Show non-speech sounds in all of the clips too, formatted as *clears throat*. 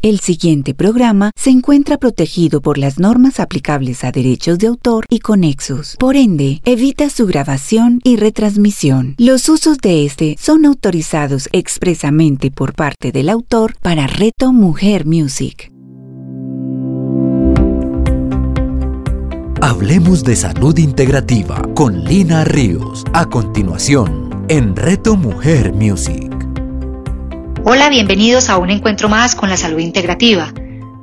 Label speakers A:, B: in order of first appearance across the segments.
A: El siguiente programa se encuentra protegido por las normas aplicables a derechos de autor y conexos. Por ende, evita su grabación y retransmisión. Los usos de este son autorizados expresamente por parte del autor para Reto Mujer Music.
B: Hablemos de salud integrativa con Lina Ríos. A continuación, en Reto Mujer Music.
C: Hola, bienvenidos a un encuentro más con la salud integrativa.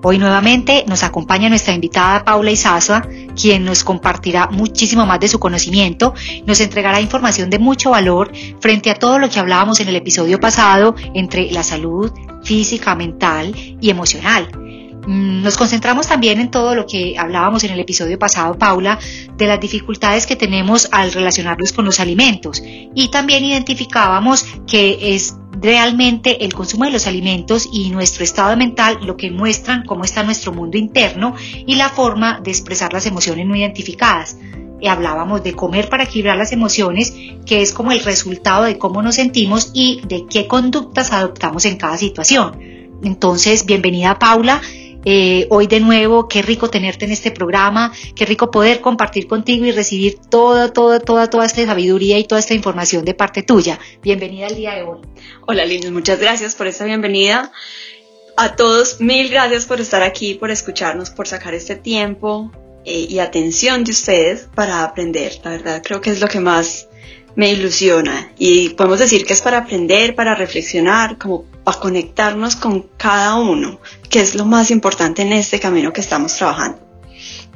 C: Hoy nuevamente nos acompaña nuestra invitada Paula Isazua, quien nos compartirá muchísimo más de su conocimiento, nos entregará información de mucho valor frente a todo lo que hablábamos en el episodio pasado entre la salud física, mental y emocional. Mm, nos concentramos también en todo lo que hablábamos en el episodio pasado, Paula, de las dificultades que tenemos al relacionarnos con los alimentos y también identificábamos que es realmente el consumo de los alimentos y nuestro estado mental lo que muestran cómo está nuestro mundo interno y la forma de expresar las emociones no identificadas. Y hablábamos de comer para equilibrar las emociones, que es como el resultado de cómo nos sentimos y de qué conductas adoptamos en cada situación. Entonces, bienvenida Paula. Eh, hoy de nuevo, qué rico tenerte en este programa, qué rico poder compartir contigo y recibir toda, toda, toda, toda esta sabiduría y toda esta información de parte tuya. Bienvenida al día de hoy.
D: Hola Linus, muchas gracias por esta bienvenida. A todos, mil gracias por estar aquí, por escucharnos, por sacar este tiempo eh, y atención de ustedes para aprender. La verdad, creo que es lo que más me ilusiona y podemos decir que es para aprender, para reflexionar, como para conectarnos con cada uno, que es lo más importante en este camino que estamos trabajando.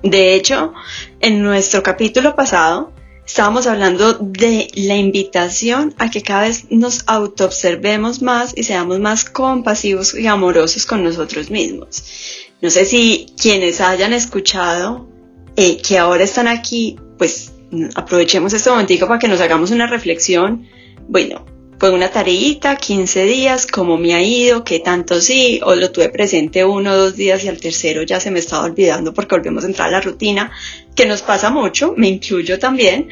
D: De hecho, en nuestro capítulo pasado estábamos hablando de la invitación a que cada vez nos autoobservemos más y seamos más compasivos y amorosos con nosotros mismos. No sé si quienes hayan escuchado eh, que ahora están aquí, pues aprovechemos este momentico para que nos hagamos una reflexión. Bueno, fue una tareita, 15 días, cómo me ha ido, qué tanto sí, o lo tuve presente uno o dos días y al tercero ya se me estaba olvidando porque volvemos a entrar a la rutina, que nos pasa mucho, me incluyo también,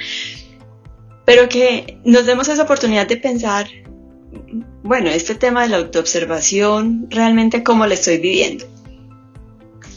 D: pero que nos demos esa oportunidad de pensar, bueno, este tema de la autoobservación, realmente cómo lo estoy viviendo.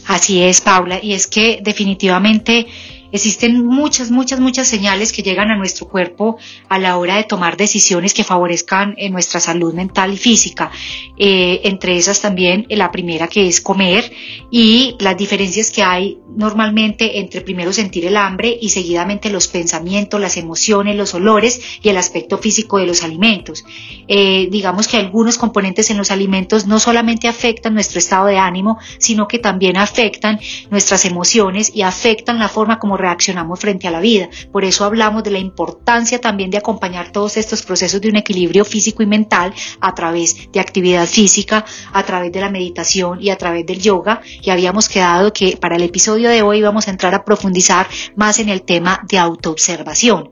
C: Así es, Paula, y es que definitivamente Existen muchas, muchas, muchas señales que llegan a nuestro cuerpo a la hora de tomar decisiones que favorezcan en nuestra salud mental y física. Eh, entre esas también eh, la primera que es comer y las diferencias que hay normalmente entre primero sentir el hambre y seguidamente los pensamientos, las emociones, los olores y el aspecto físico de los alimentos. Eh, digamos que algunos componentes en los alimentos no solamente afectan nuestro estado de ánimo, sino que también afectan nuestras emociones y afectan la forma como reaccionamos frente a la vida. Por eso hablamos de la importancia también de acompañar todos estos procesos de un equilibrio físico y mental a través de actividad física, a través de la meditación y a través del yoga. Y habíamos quedado que para el episodio de hoy vamos a entrar a profundizar más en el tema de autoobservación.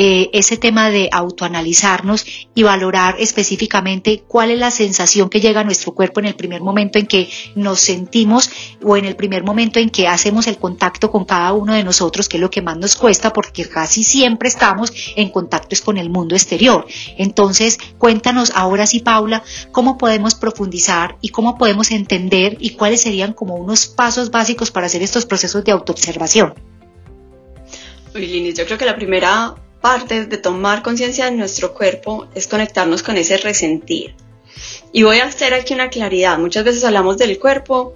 C: Eh, ese tema de autoanalizarnos y valorar específicamente cuál es la sensación que llega a nuestro cuerpo en el primer momento en que nos sentimos o en el primer momento en que hacemos el contacto con cada uno de nosotros, que es lo que más nos cuesta porque casi siempre estamos en contacto con el mundo exterior. Entonces, cuéntanos ahora sí, Paula, cómo podemos profundizar y cómo podemos entender y cuáles serían como unos pasos básicos para hacer estos procesos de autoobservación.
D: Uy, yo creo que la primera parte de tomar conciencia de nuestro cuerpo es conectarnos con ese resentir. Y voy a hacer aquí una claridad. Muchas veces hablamos del cuerpo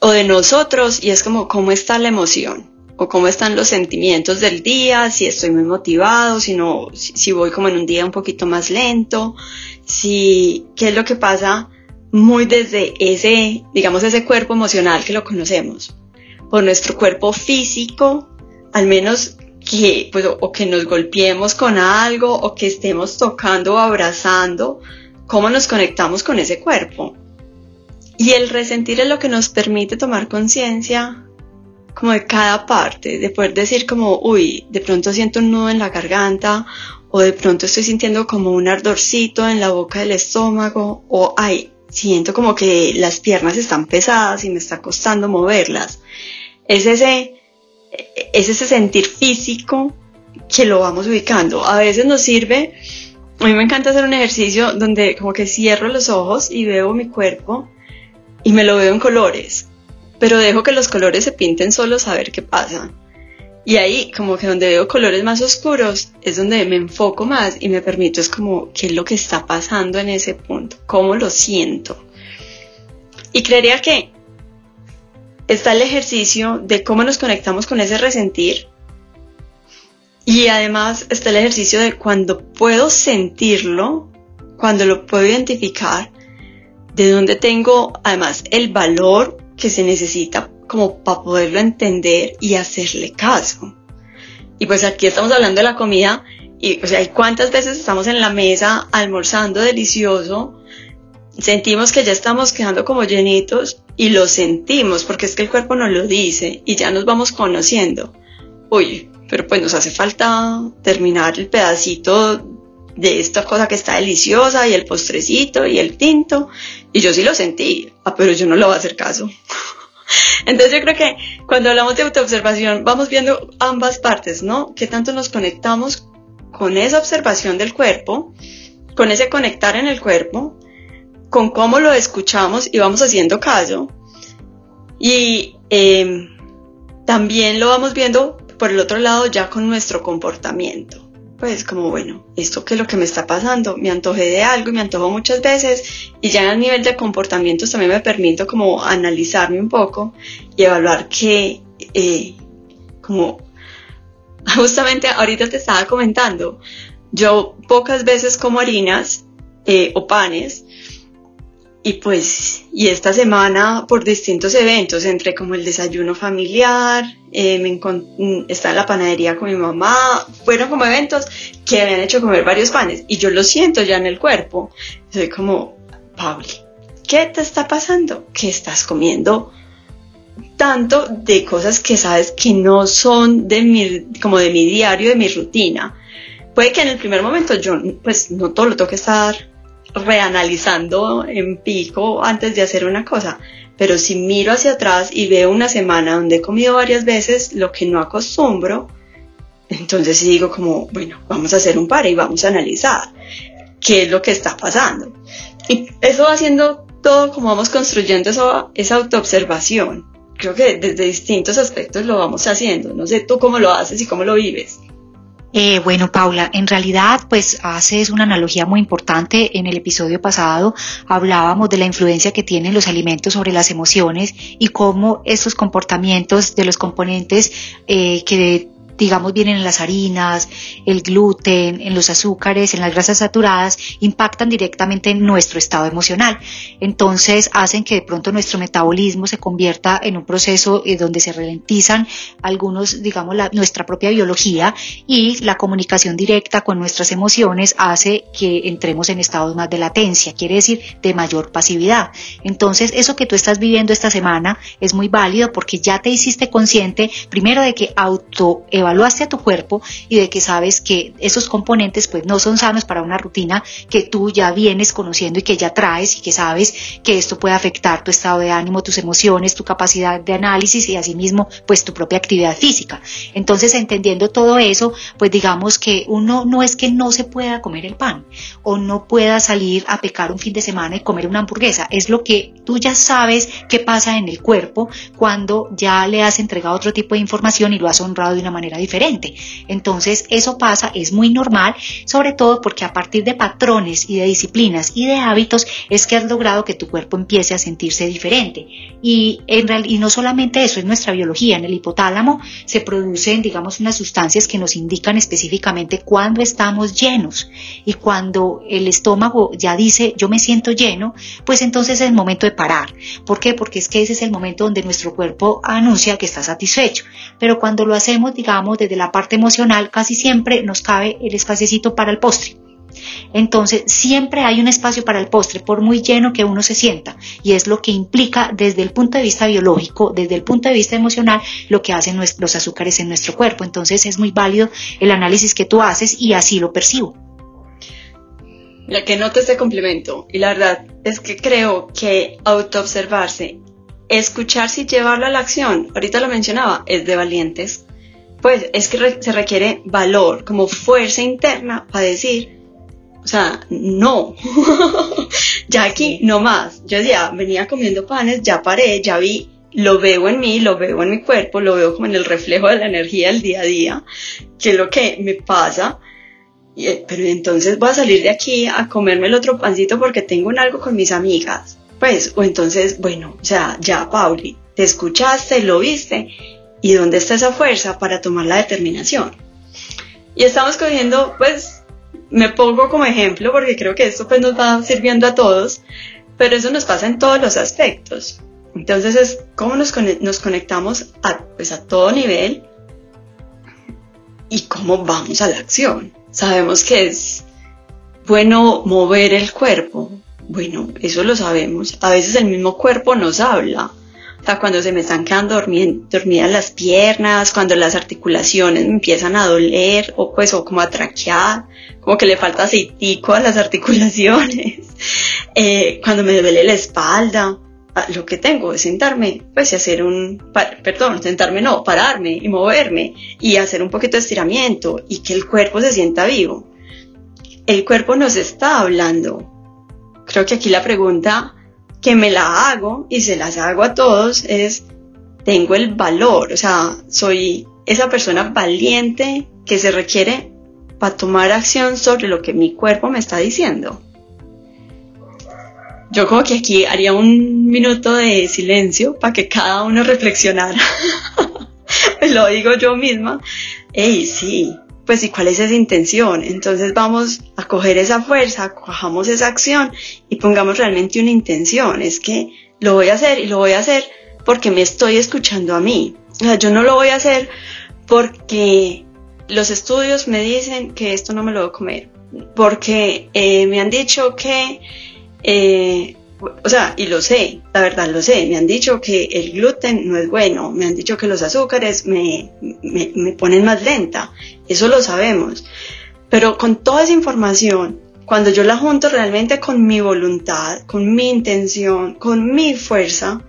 D: o de nosotros y es como cómo está la emoción o cómo están los sentimientos del día, si estoy muy motivado, si no, si, voy como en un día un poquito más lento, si qué es lo que pasa muy desde ese, digamos, ese cuerpo emocional que lo conocemos. Por nuestro cuerpo físico, al menos que, pues, o que nos golpeemos con algo, o que estemos tocando o abrazando, cómo nos conectamos con ese cuerpo. Y el resentir es lo que nos permite tomar conciencia como de cada parte, de poder decir como, uy, de pronto siento un nudo en la garganta, o de pronto estoy sintiendo como un ardorcito en la boca del estómago, o ay, siento como que las piernas están pesadas y me está costando moverlas. Es ese es ese sentir físico que lo vamos ubicando. A veces nos sirve, a mí me encanta hacer un ejercicio donde como que cierro los ojos y veo mi cuerpo y me lo veo en colores, pero dejo que los colores se pinten solos a ver qué pasa. Y ahí, como que donde veo colores más oscuros, es donde me enfoco más y me permito, es como, ¿qué es lo que está pasando en ese punto? ¿Cómo lo siento? Y creería que está el ejercicio de cómo nos conectamos con ese resentir. Y además está el ejercicio de cuando puedo sentirlo, cuando lo puedo identificar, de dónde tengo además el valor que se necesita como para poderlo entender y hacerle caso. Y pues aquí estamos hablando de la comida y o sea, cuántas veces estamos en la mesa almorzando delicioso, sentimos que ya estamos quedando como llenitos y lo sentimos porque es que el cuerpo nos lo dice y ya nos vamos conociendo. Oye, pero pues nos hace falta terminar el pedacito de esta cosa que está deliciosa y el postrecito y el tinto. Y yo sí lo sentí, ah, pero yo no lo voy a hacer caso. *laughs* Entonces yo creo que cuando hablamos de autoobservación vamos viendo ambas partes, ¿no? ¿Qué tanto nos conectamos con esa observación del cuerpo, con ese conectar en el cuerpo, con cómo lo escuchamos y vamos haciendo caso? Y em, también lo vamos viendo por el otro lado ya con nuestro comportamiento. Pues como bueno, esto que es lo que me está pasando, me antojé de algo y me antojo muchas veces. Y ya a nivel de comportamientos también me permito como analizarme un poco y evaluar que eh, como *laughs* justamente ahorita te estaba comentando, yo pocas veces como harinas eh, o panes y pues, y esta semana por distintos eventos, entre como el desayuno familiar, eh, me mm, está en la panadería con mi mamá, fueron como eventos que habían hecho comer varios panes y yo lo siento ya en el cuerpo. Soy como, Pauli, ¿qué te está pasando? ¿Qué estás comiendo? Tanto de cosas que sabes que no son de mi, como de mi diario, de mi rutina. Puede que en el primer momento yo, pues no todo lo tengo que estar reanalizando en pico antes de hacer una cosa. Pero si miro hacia atrás y veo una semana donde he comido varias veces lo que no acostumbro, entonces sí digo como, bueno, vamos a hacer un par y vamos a analizar qué es lo que está pasando. Y eso va haciendo todo como vamos construyendo eso, esa autoobservación. Creo que desde distintos aspectos lo vamos haciendo. No sé tú cómo lo haces y cómo lo vives.
C: Eh, bueno, Paula, en realidad, pues haces una analogía muy importante. En el episodio pasado hablábamos de la influencia que tienen los alimentos sobre las emociones y cómo estos comportamientos de los componentes eh, que digamos, vienen en las harinas, el gluten, en los azúcares, en las grasas saturadas, impactan directamente en nuestro estado emocional. Entonces hacen que de pronto nuestro metabolismo se convierta en un proceso eh, donde se ralentizan algunos, digamos, nuestra propia biología y la comunicación directa con nuestras emociones hace que entremos en estados más de latencia, quiere decir de mayor pasividad. Entonces eso que tú estás viviendo esta semana es muy válido porque ya te hiciste consciente primero de que auto evaluaste a tu cuerpo y de que sabes que esos componentes pues no son sanos para una rutina que tú ya vienes conociendo y que ya traes y que sabes que esto puede afectar tu estado de ánimo, tus emociones, tu capacidad de análisis y asimismo pues tu propia actividad física. Entonces entendiendo todo eso pues digamos que uno no es que no se pueda comer el pan o no pueda salir a pecar un fin de semana y comer una hamburguesa, es lo que tú ya sabes qué pasa en el cuerpo cuando ya le has entregado otro tipo de información y lo has honrado de una manera diferente. Entonces eso pasa, es muy normal, sobre todo porque a partir de patrones y de disciplinas y de hábitos es que has logrado que tu cuerpo empiece a sentirse diferente. Y, en real, y no solamente eso, es nuestra biología. En el hipotálamo se producen, digamos, unas sustancias que nos indican específicamente cuándo estamos llenos. Y cuando el estómago ya dice yo me siento lleno, pues entonces es el momento de parar. ¿Por qué? Porque es que ese es el momento donde nuestro cuerpo anuncia que está satisfecho. Pero cuando lo hacemos, digamos, desde la parte emocional, casi siempre nos cabe el espacecito para el postre. Entonces, siempre hay un espacio para el postre, por muy lleno que uno se sienta, y es lo que implica desde el punto de vista biológico, desde el punto de vista emocional, lo que hacen los azúcares en nuestro cuerpo. Entonces, es muy válido el análisis que tú haces y así lo percibo.
D: La que noto este complemento, y la verdad es que creo que autoobservarse, escucharse y llevarlo a la acción, ahorita lo mencionaba, es de valientes pues es que se requiere valor, como fuerza interna para decir, o sea, no, *laughs* ya aquí no más. Yo decía, venía comiendo panes, ya paré, ya vi, lo veo en mí, lo veo en mi cuerpo, lo veo como en el reflejo de la energía del día a día, que es lo que me pasa. Eh, pero entonces voy a salir de aquí a comerme el otro pancito porque tengo un algo con mis amigas. Pues, o entonces, bueno, o sea, ya, Pauli, te escuchaste, lo viste, ¿y dónde está esa fuerza para tomar la determinación? Y estamos cogiendo, pues, me pongo como ejemplo porque creo que esto pues nos va sirviendo a todos, pero eso nos pasa en todos los aspectos. Entonces es cómo nos, nos conectamos a, pues, a todo nivel y cómo vamos a la acción. Sabemos que es bueno mover el cuerpo. Bueno, eso lo sabemos. A veces el mismo cuerpo nos habla. O sea, cuando se me están quedando dormidas las piernas, cuando las articulaciones me empiezan a doler, o pues, o como a traquear, como que le falta aceitico a las articulaciones, *laughs* eh, cuando me duele la espalda, ah, lo que tengo es sentarme, pues y hacer un, perdón, sentarme no, pararme y moverme y hacer un poquito de estiramiento y que el cuerpo se sienta vivo. El cuerpo nos está hablando. Creo que aquí la pregunta que me la hago y se las hago a todos es, tengo el valor, o sea, soy esa persona valiente que se requiere para tomar acción sobre lo que mi cuerpo me está diciendo. Yo como que aquí haría un minuto de silencio para que cada uno reflexionara. *laughs* lo digo yo misma. Ey, sí, pues y cuál es esa intención. Entonces vamos a coger esa fuerza, cojamos esa acción y pongamos realmente una intención. Es que lo voy a hacer y lo voy a hacer porque me estoy escuchando a mí. O sea, yo no lo voy a hacer porque los estudios me dicen que esto no me lo voy a comer. Porque eh, me han dicho que eh, o sea, y lo sé, la verdad lo sé, me han dicho que el gluten no es bueno, me han dicho que los azúcares me, me, ponen más lenta, eso lo sabemos, pero con toda esa información, cuando yo la junto realmente con mi voluntad, con mi intención, con mi fuerza,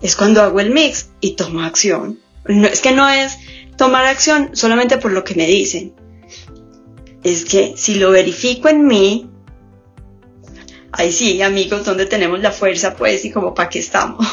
D: es cuando hago el mix y tomo acción. Es que no es tomar acción solamente por lo que me dicen. Es que si lo verifico en mí, ahí sí, amigos, donde tenemos la fuerza, pues, y como para qué estamos.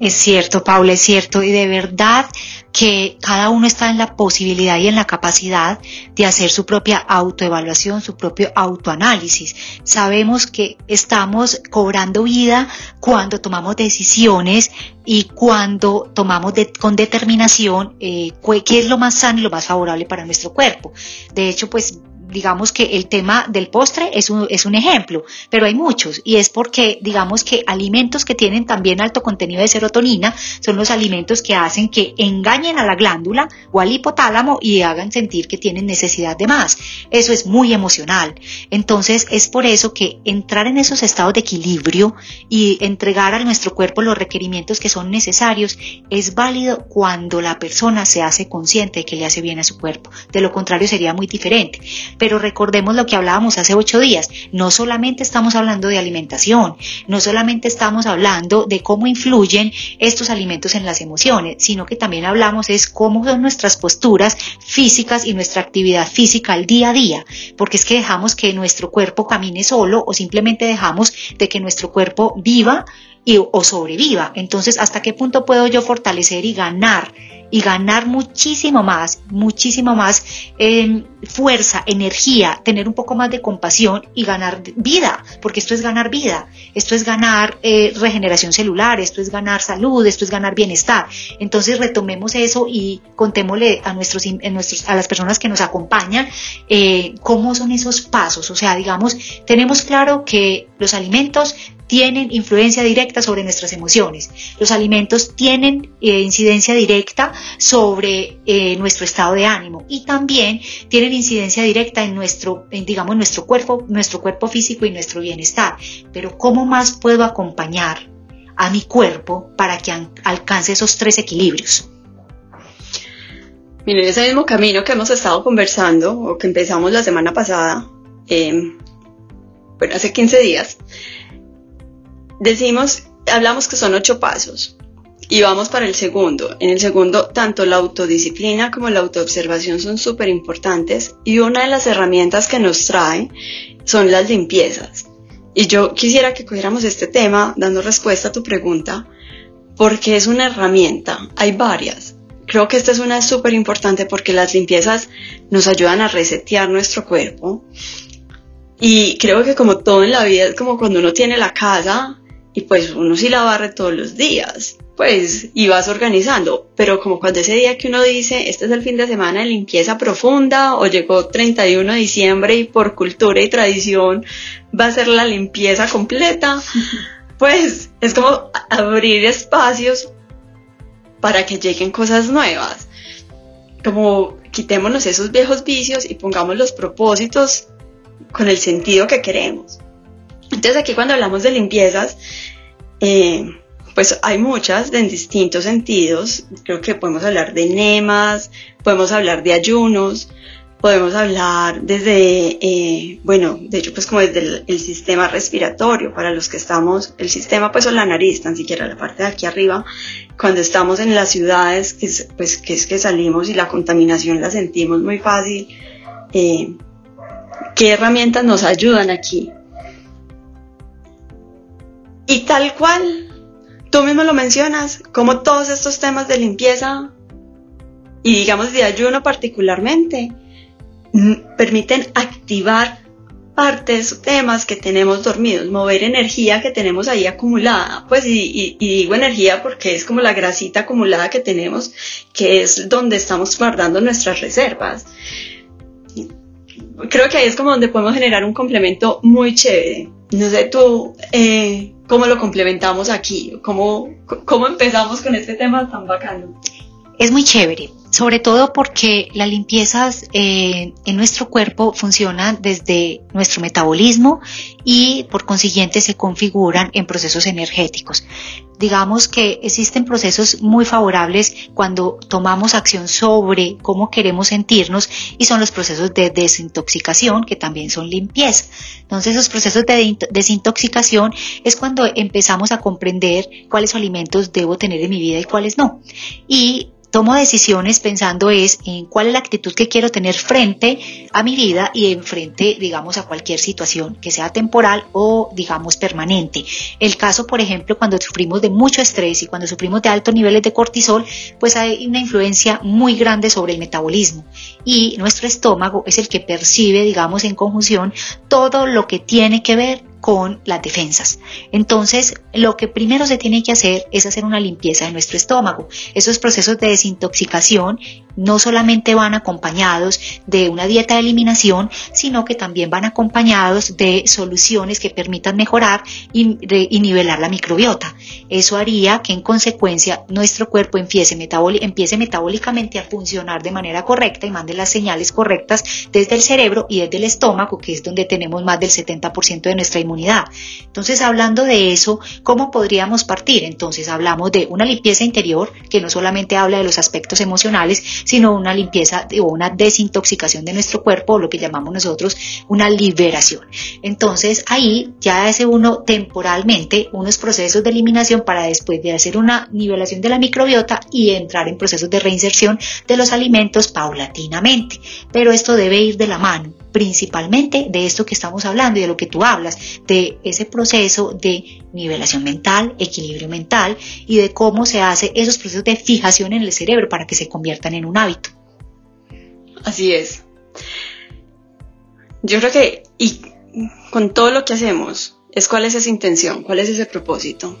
C: Es cierto, Paula, es cierto, y de verdad que cada uno está en la posibilidad y en la capacidad de hacer su propia autoevaluación, su propio autoanálisis. Sabemos que estamos cobrando vida cuando tomamos decisiones y cuando tomamos con determinación eh, qué es lo más sano y lo más favorable para nuestro cuerpo. De hecho, pues digamos que el tema del postre es un, es un ejemplo, pero hay muchos y es porque digamos que alimentos que tienen también alto contenido de serotonina son los alimentos que hacen que engañen a la glándula o al hipotálamo y hagan sentir que tienen necesidad de más. Eso es muy emocional. Entonces es por eso que entrar en esos estados de equilibrio y entregar a nuestro cuerpo los requerimientos que son necesarios es válido cuando la persona se hace consciente de que le hace bien a su cuerpo. De lo contrario sería muy diferente. Pero recordemos lo que hablábamos hace ocho días. No solamente estamos hablando de alimentación, no solamente estamos hablando de cómo influyen estos alimentos en las emociones, sino que también hablamos es cómo son nuestras posturas físicas y nuestra actividad física al día a día. Porque es que dejamos que nuestro cuerpo camine solo o simplemente dejamos de que nuestro cuerpo viva y, o sobreviva. Entonces, ¿hasta qué punto puedo yo fortalecer y ganar y ganar muchísimo más, muchísimo más en fuerza, energía, tener un poco más de compasión y ganar vida, porque esto es ganar vida, esto es ganar eh, regeneración celular, esto es ganar salud, esto es ganar bienestar. Entonces retomemos eso y contémosle a, nuestros, nuestros, a las personas que nos acompañan eh, cómo son esos pasos. O sea, digamos, tenemos claro que los alimentos tienen influencia directa sobre nuestras emociones. Los alimentos tienen eh, incidencia directa sobre eh, nuestro estado de ánimo y también tienen incidencia directa en nuestro, digamos, nuestro cuerpo, nuestro cuerpo físico y nuestro bienestar. Pero ¿cómo más puedo acompañar a mi cuerpo para que alcance esos tres equilibrios?
D: Miren, ese mismo camino que hemos estado conversando o que empezamos la semana pasada, eh, bueno, hace 15 días, decimos, hablamos que son ocho pasos y vamos para el segundo. En el segundo, tanto la autodisciplina como la autoobservación son súper importantes y una de las herramientas que nos trae son las limpiezas. Y yo quisiera que cogiéramos este tema dando respuesta a tu pregunta, porque es una herramienta, hay varias. Creo que esta es una súper importante porque las limpiezas nos ayudan a resetear nuestro cuerpo. Y creo que como todo en la vida es como cuando uno tiene la casa y pues uno sí la barre todos los días. Pues y vas organizando, pero como cuando ese día que uno dice, este es el fin de semana de limpieza profunda o llegó 31 de diciembre y por cultura y tradición va a ser la limpieza completa, *laughs* pues es como abrir espacios para que lleguen cosas nuevas, como quitémonos esos viejos vicios y pongamos los propósitos con el sentido que queremos. Entonces aquí cuando hablamos de limpiezas, eh, pues hay muchas en distintos sentidos. Creo que podemos hablar de enemas, podemos hablar de ayunos, podemos hablar desde, eh, bueno, de hecho pues como desde el, sistema respiratorio, para los que estamos, el sistema pues o la nariz, tan siquiera la parte de aquí arriba, cuando estamos en las ciudades, que es, pues que es que salimos y la contaminación la sentimos muy fácil, eh, ¿qué herramientas nos ayudan aquí? Y tal cual, tú mismo lo mencionas, como todos estos temas de limpieza y digamos de ayuno particularmente permiten activar partes temas que tenemos dormidos, mover energía que tenemos ahí acumulada, pues y, digo energía porque es como la grasita acumulada que tenemos, que es donde estamos guardando nuestras reservas. Creo que ahí es como donde podemos generar un complemento muy chévere. No sé tú, eh, cómo lo complementamos aquí, cómo, cómo empezamos con este tema tan bacano.
C: Es muy chévere, sobre todo porque las limpiezas eh, en nuestro cuerpo funcionan desde nuestro metabolismo y por consiguiente se configuran en procesos energéticos. Digamos que existen procesos muy favorables cuando tomamos acción sobre cómo queremos sentirnos y son los procesos de desintoxicación que también son limpieza. Entonces esos procesos de desintoxicación es cuando empezamos a comprender cuáles alimentos debo tener en mi vida y cuáles no. Y tomo decisiones pensando es en cuál es la actitud que quiero tener frente a mi vida y en frente, digamos, a cualquier situación que sea temporal o, digamos, permanente. El caso, por ejemplo, cuando sufrimos de mucho estrés y cuando sufrimos de altos niveles de cortisol, pues hay una influencia muy grande sobre el metabolismo y nuestro estómago es el que percibe, digamos, en conjunción todo lo que tiene que ver con las defensas. Entonces, lo que primero se tiene que hacer es hacer una limpieza de nuestro estómago. Esos procesos de desintoxicación no solamente van acompañados de una dieta de eliminación, sino que también van acompañados de soluciones que permitan mejorar y, nivelar la microbiota. Eso haría que en consecuencia nuestro cuerpo empiece, empiece metabólicamente a funcionar de manera correcta y mande las señales correctas desde el cerebro y desde el estómago, que es donde tenemos más del 70% de nuestra inmunidad. Entonces, hablando de eso, ¿cómo podríamos partir? Entonces, hablamos de una limpieza interior, que no solamente habla de los aspectos emocionales, sino una limpieza o una desintoxicación de nuestro cuerpo, o lo que llamamos nosotros una liberación. Entonces ahí ya hace uno temporalmente unos procesos de eliminación para después de hacer una nivelación de la microbiota y entrar en procesos de reinserción de los alimentos paulatinamente. Pero esto debe ir de la mano principalmente de esto que estamos hablando y de lo que tú hablas, de ese proceso de nivelación mental, equilibrio mental y de cómo se hace esos procesos de fijación en el cerebro para que se conviertan en un hábito.
D: Así es. Yo creo que y con todo lo que hacemos es cuál es esa intención, cuál es ese propósito.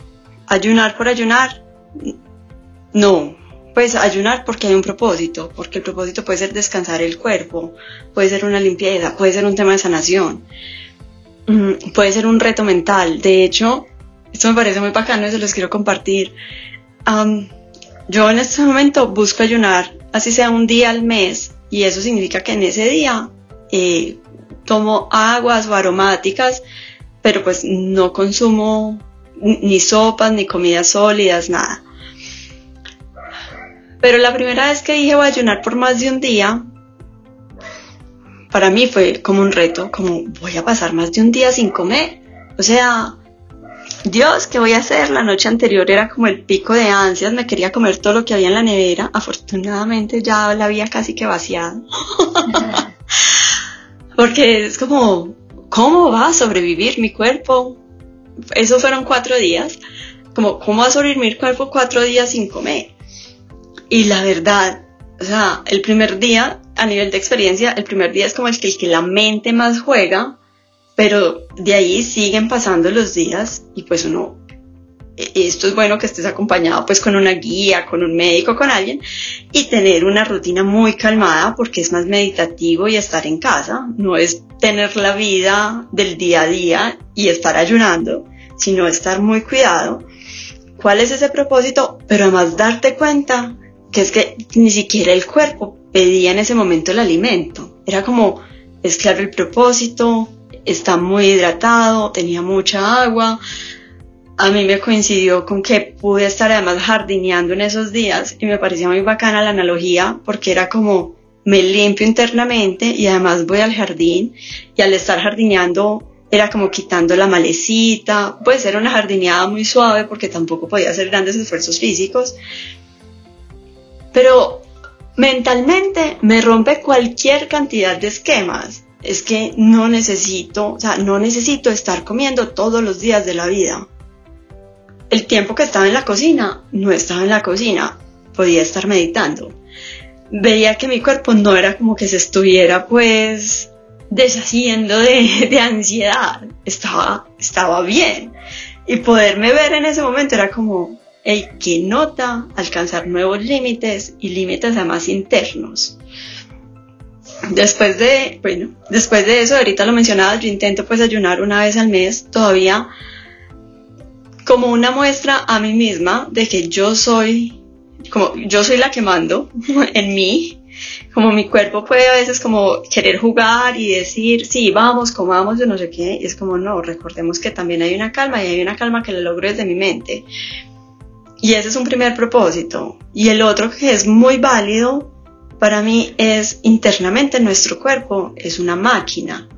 D: Ayunar por ayunar, no, pues ayunar porque hay un propósito, porque el propósito puede ser descansar el cuerpo, puede ser una limpieza, puede ser un tema de sanación, mm, puede ser un reto mental. De hecho, esto me parece muy bacano y se los quiero compartir. yo en este momento busco ayunar, así sea un día al mes, y eso significa que en ese día eh, tomo aguas o aromáticas, pero pues no consumo ni sopas, ni comidas sólidas, nada. Pero la primera vez que dije voy a ayunar por más de un día, para mí fue como un reto, como voy a pasar más de un día sin comer. O sea, Dios, ¿qué voy a hacer? La noche anterior era como el pico de ansias, me quería comer todo lo que había en la nevera. Afortunadamente ya la había casi que vaciado. *laughs* Porque es como, ¿cómo va a sobrevivir mi cuerpo? Esos fueron cuatro días. Como, ¿cómo va a sobrevivir mi cuerpo cuatro días sin comer? Y la verdad, o sea, el primer día, a nivel de experiencia, el primer día es como el el que la mente más juega, pero de ahí siguen pasando los días y pues uno e, esto es bueno que estés acompañado pues con una guía, con un médico, con alguien y tener una rutina muy calmada porque es más meditativo y estar en casa, no es tener la vida del día a día y estar ayunando, sino estar muy cuidado. ¿Cuál es ese propósito? Pero además darte cuenta que es que ni siquiera el cuerpo pedía en ese momento el alimento. Era como, es claro el propósito, está muy hidratado, tenía mucha agua, a mí me coincidió con que pude estar además jardineando en esos días y me parecía muy bacana la analogía porque era como me limpio internamente y además voy al jardín y al estar jardineando era como quitando la malecita, pues era una jardineada muy suave porque tampoco podía hacer grandes esfuerzos físicos, pero mentalmente me rompe cualquier cantidad de esquemas. Es que no necesito, o sea, no necesito estar comiendo todos los días de la vida el tiempo que estaba en la cocina, no estaba en la cocina, podía estar meditando. Veía que mi cuerpo no era como que se estuviera pues deshaciendo de, ansiedad, estaba, estaba bien. Y poderme ver en ese momento era como, el que nota alcanzar nuevos límites y límites además internos. Después de, bueno, después de eso, ahorita lo mencionaba, yo intento pues ayunar una vez al mes, todavía como una muestra a mí misma de que yo soy, como yo soy la que mando *laughs* en mí, como mi cuerpo puede a veces como querer jugar y decir, sí, vamos, comamos, yo no sé qué, y es como, no, recordemos que también hay una calma y hay una calma que la logro desde mi mente. Y ese es un primer propósito. Y el otro que es muy válido para mí es internamente nuestro cuerpo es una máquina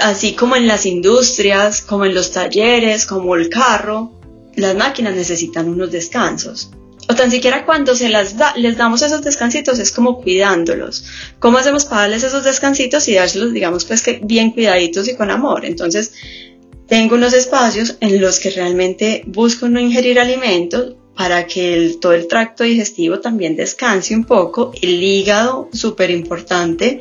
D: así como en las industrias, como en los talleres, como el carro, las máquinas necesitan unos descansos. O tan siquiera cuando se les damos esos descansitos es como cuidándolos. ¿Cómo hacemos para darles esos descansitos y dárselos, digamos, pues que bien cuidaditos y con amor? Entonces, tengo unos espacios en los que realmente busco no ingerir alimentos, para que todo el tracto digestivo también descanse un poco. El hígado, súper importante,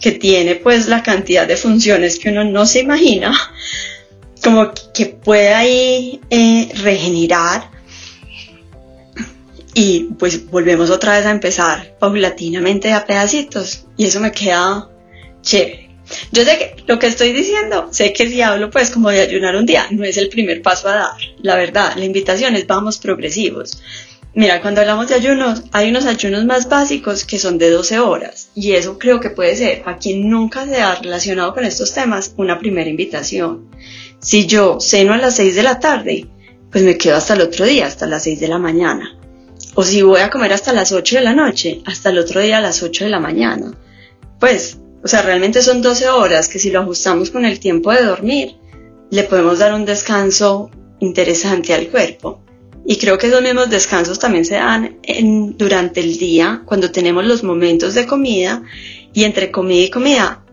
D: que tiene pues la cantidad de funciones que uno no se imagina, como que pueda ahí eh, regenerar. Y pues volvemos otra vez a empezar paulatinamente a pedacitos. Y eso me queda chévere. Yo sé que lo que estoy diciendo, sé que si hablo pues como de ayunar un día, no es el primer paso a dar. La verdad, la invitación es vamos progresivos. Mira, cuando hablamos de ayunos, hay unos ayunos más básicos que son de 12 horas y eso creo que puede ser, para quien nunca se ha relacionado con estos temas, una primera invitación. Si yo ceno a las 6 de la tarde, pues me quedo hasta el otro día, hasta las 6 de la mañana. O si voy a comer hasta las 8 de la noche, hasta el otro día a las 8 de la mañana. Pues o sea, realmente son 12 horas que si lo ajustamos con el tiempo de dormir, le podemos dar un descanso interesante al cuerpo. Y creo que esos mismos descansos también se dan durante el día, cuando tenemos los momentos de comida y entre comida y comida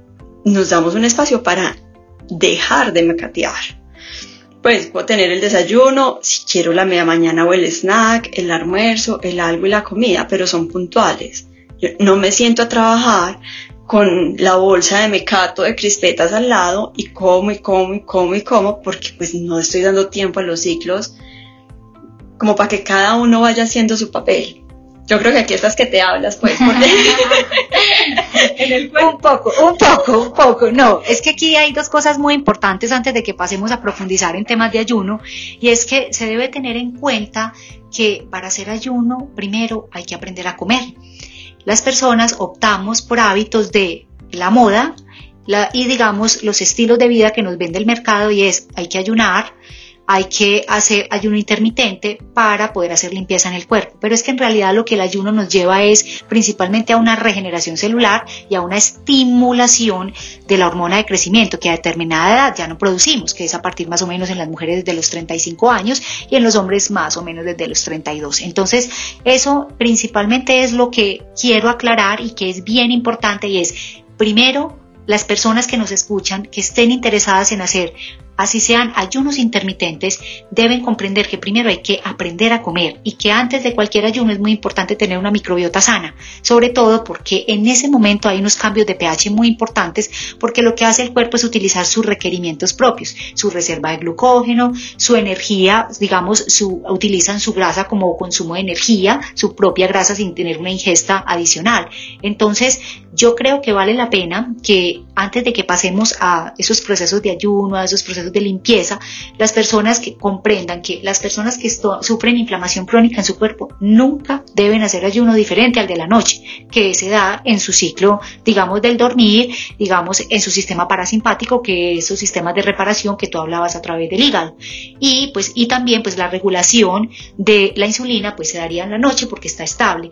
D: nos damos un espacio para dejar de mecatear. Pues puedo tener el desayuno, si quiero la media mañana o el snack, el almuerzo, el algo y la comida, pero son puntuales. No me siento a trabajar con la bolsa de mecato de crispetas al lado y como y como y como y como porque pues no estoy dando tiempo a los ciclos como para que cada uno vaya haciendo su papel. Yo creo que aquí estás que te hablas, pues. *laughs*
C: un poco, un poco, un poco. No, es que aquí hay dos cosas muy importantes antes de que pasemos a profundizar en temas de ayuno. Y es que se debe tener en cuenta que para hacer ayuno, primero hay que aprender a comer las personas optamos por hábitos de la moda y digamos los estilos de vida que nos vende el mercado y es hay que ayunar, hay que hacer ayuno intermitente para poder hacer limpieza en el cuerpo. Pero es que en realidad lo que el ayuno nos lleva es principalmente a una regeneración celular y a una estimulación de la hormona de crecimiento que a determinada edad ya no producimos, que es a partir más o menos en las mujeres desde los 35 años y en los hombres más o menos desde los 32. Entonces, eso principalmente es lo que quiero aclarar y que es bien importante y es, primero, las personas que nos escuchan, que estén interesadas en hacer así sean ayunos intermitentes, deben comprender que primero hay que aprender a comer y que antes de cualquier ayuno es muy importante tener una microbiota sana, sobre todo porque en ese momento hay unos cambios de pH muy importantes porque lo que hace el cuerpo es utilizar sus requerimientos propios, su reserva de glucógeno, su energía, digamos, su, utilizan su grasa como consumo de energía, su propia grasa sin tener una ingesta adicional. Entonces, yo creo que vale la pena que antes de que pasemos a esos procesos de ayuno, a esos procesos de limpieza, las personas que comprendan que las personas que sufren inflamación crónica en su cuerpo nunca deben hacer ayuno diferente al de la noche, que se da en su ciclo, digamos, del dormir, digamos, en su sistema parasimpático, que es su sistema de reparación que tú hablabas a través del hígado. Y pues, y también pues la regulación de la insulina pues se daría en la noche porque está estable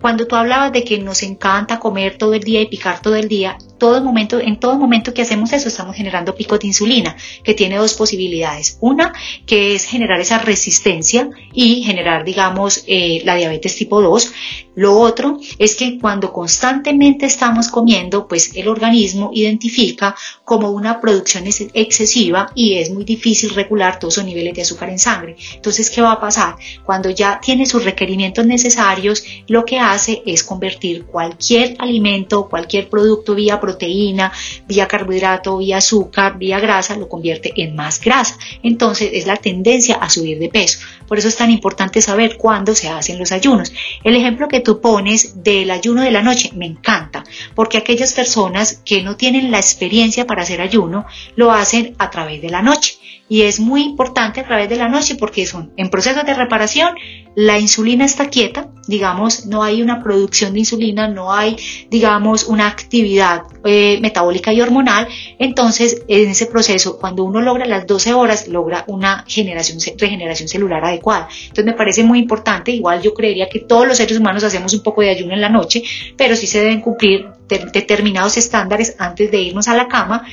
C: cuando tú hablabas de que nos encanta comer todo el día y picar todo el día, todo momento, en todo momento que hacemos eso estamos generando picos de insulina, que tiene dos posibilidades. Una, que es generar esa resistencia y generar, digamos, eh, la diabetes tipo 2. Lo otro es que cuando constantemente estamos comiendo, pues el organismo identifica como una producción excesiva y es muy difícil regular todos esos niveles de azúcar en sangre. Entonces, ¿qué va a pasar? Cuando ya tiene sus requerimientos necesarios, lo que hace es convertir cualquier alimento, cualquier producto vía proteína, vía carbohidrato, vía azúcar, vía grasa, lo convierte en más grasa. Entonces es la tendencia a subir de peso. Por eso es tan importante saber cuándo se hacen los ayunos. El ejemplo que tú pones del ayuno de la noche me encanta, porque aquellas personas que no tienen la experiencia para hacer ayuno lo hacen a través de la noche y es muy importante a través de la noche porque son en procesos de reparación, la insulina está quieta, digamos, no hay una producción de insulina, no hay, digamos, una actividad eh, metabólica y hormonal, entonces en ese proceso, cuando uno logra las 12 horas, logra una generación, regeneración celular adecuada. Entonces me parece muy importante, igual yo creería que todos los seres humanos hacemos un poco de ayuno en la noche, pero sí se deben cumplir determinados estándares antes de irnos a la cama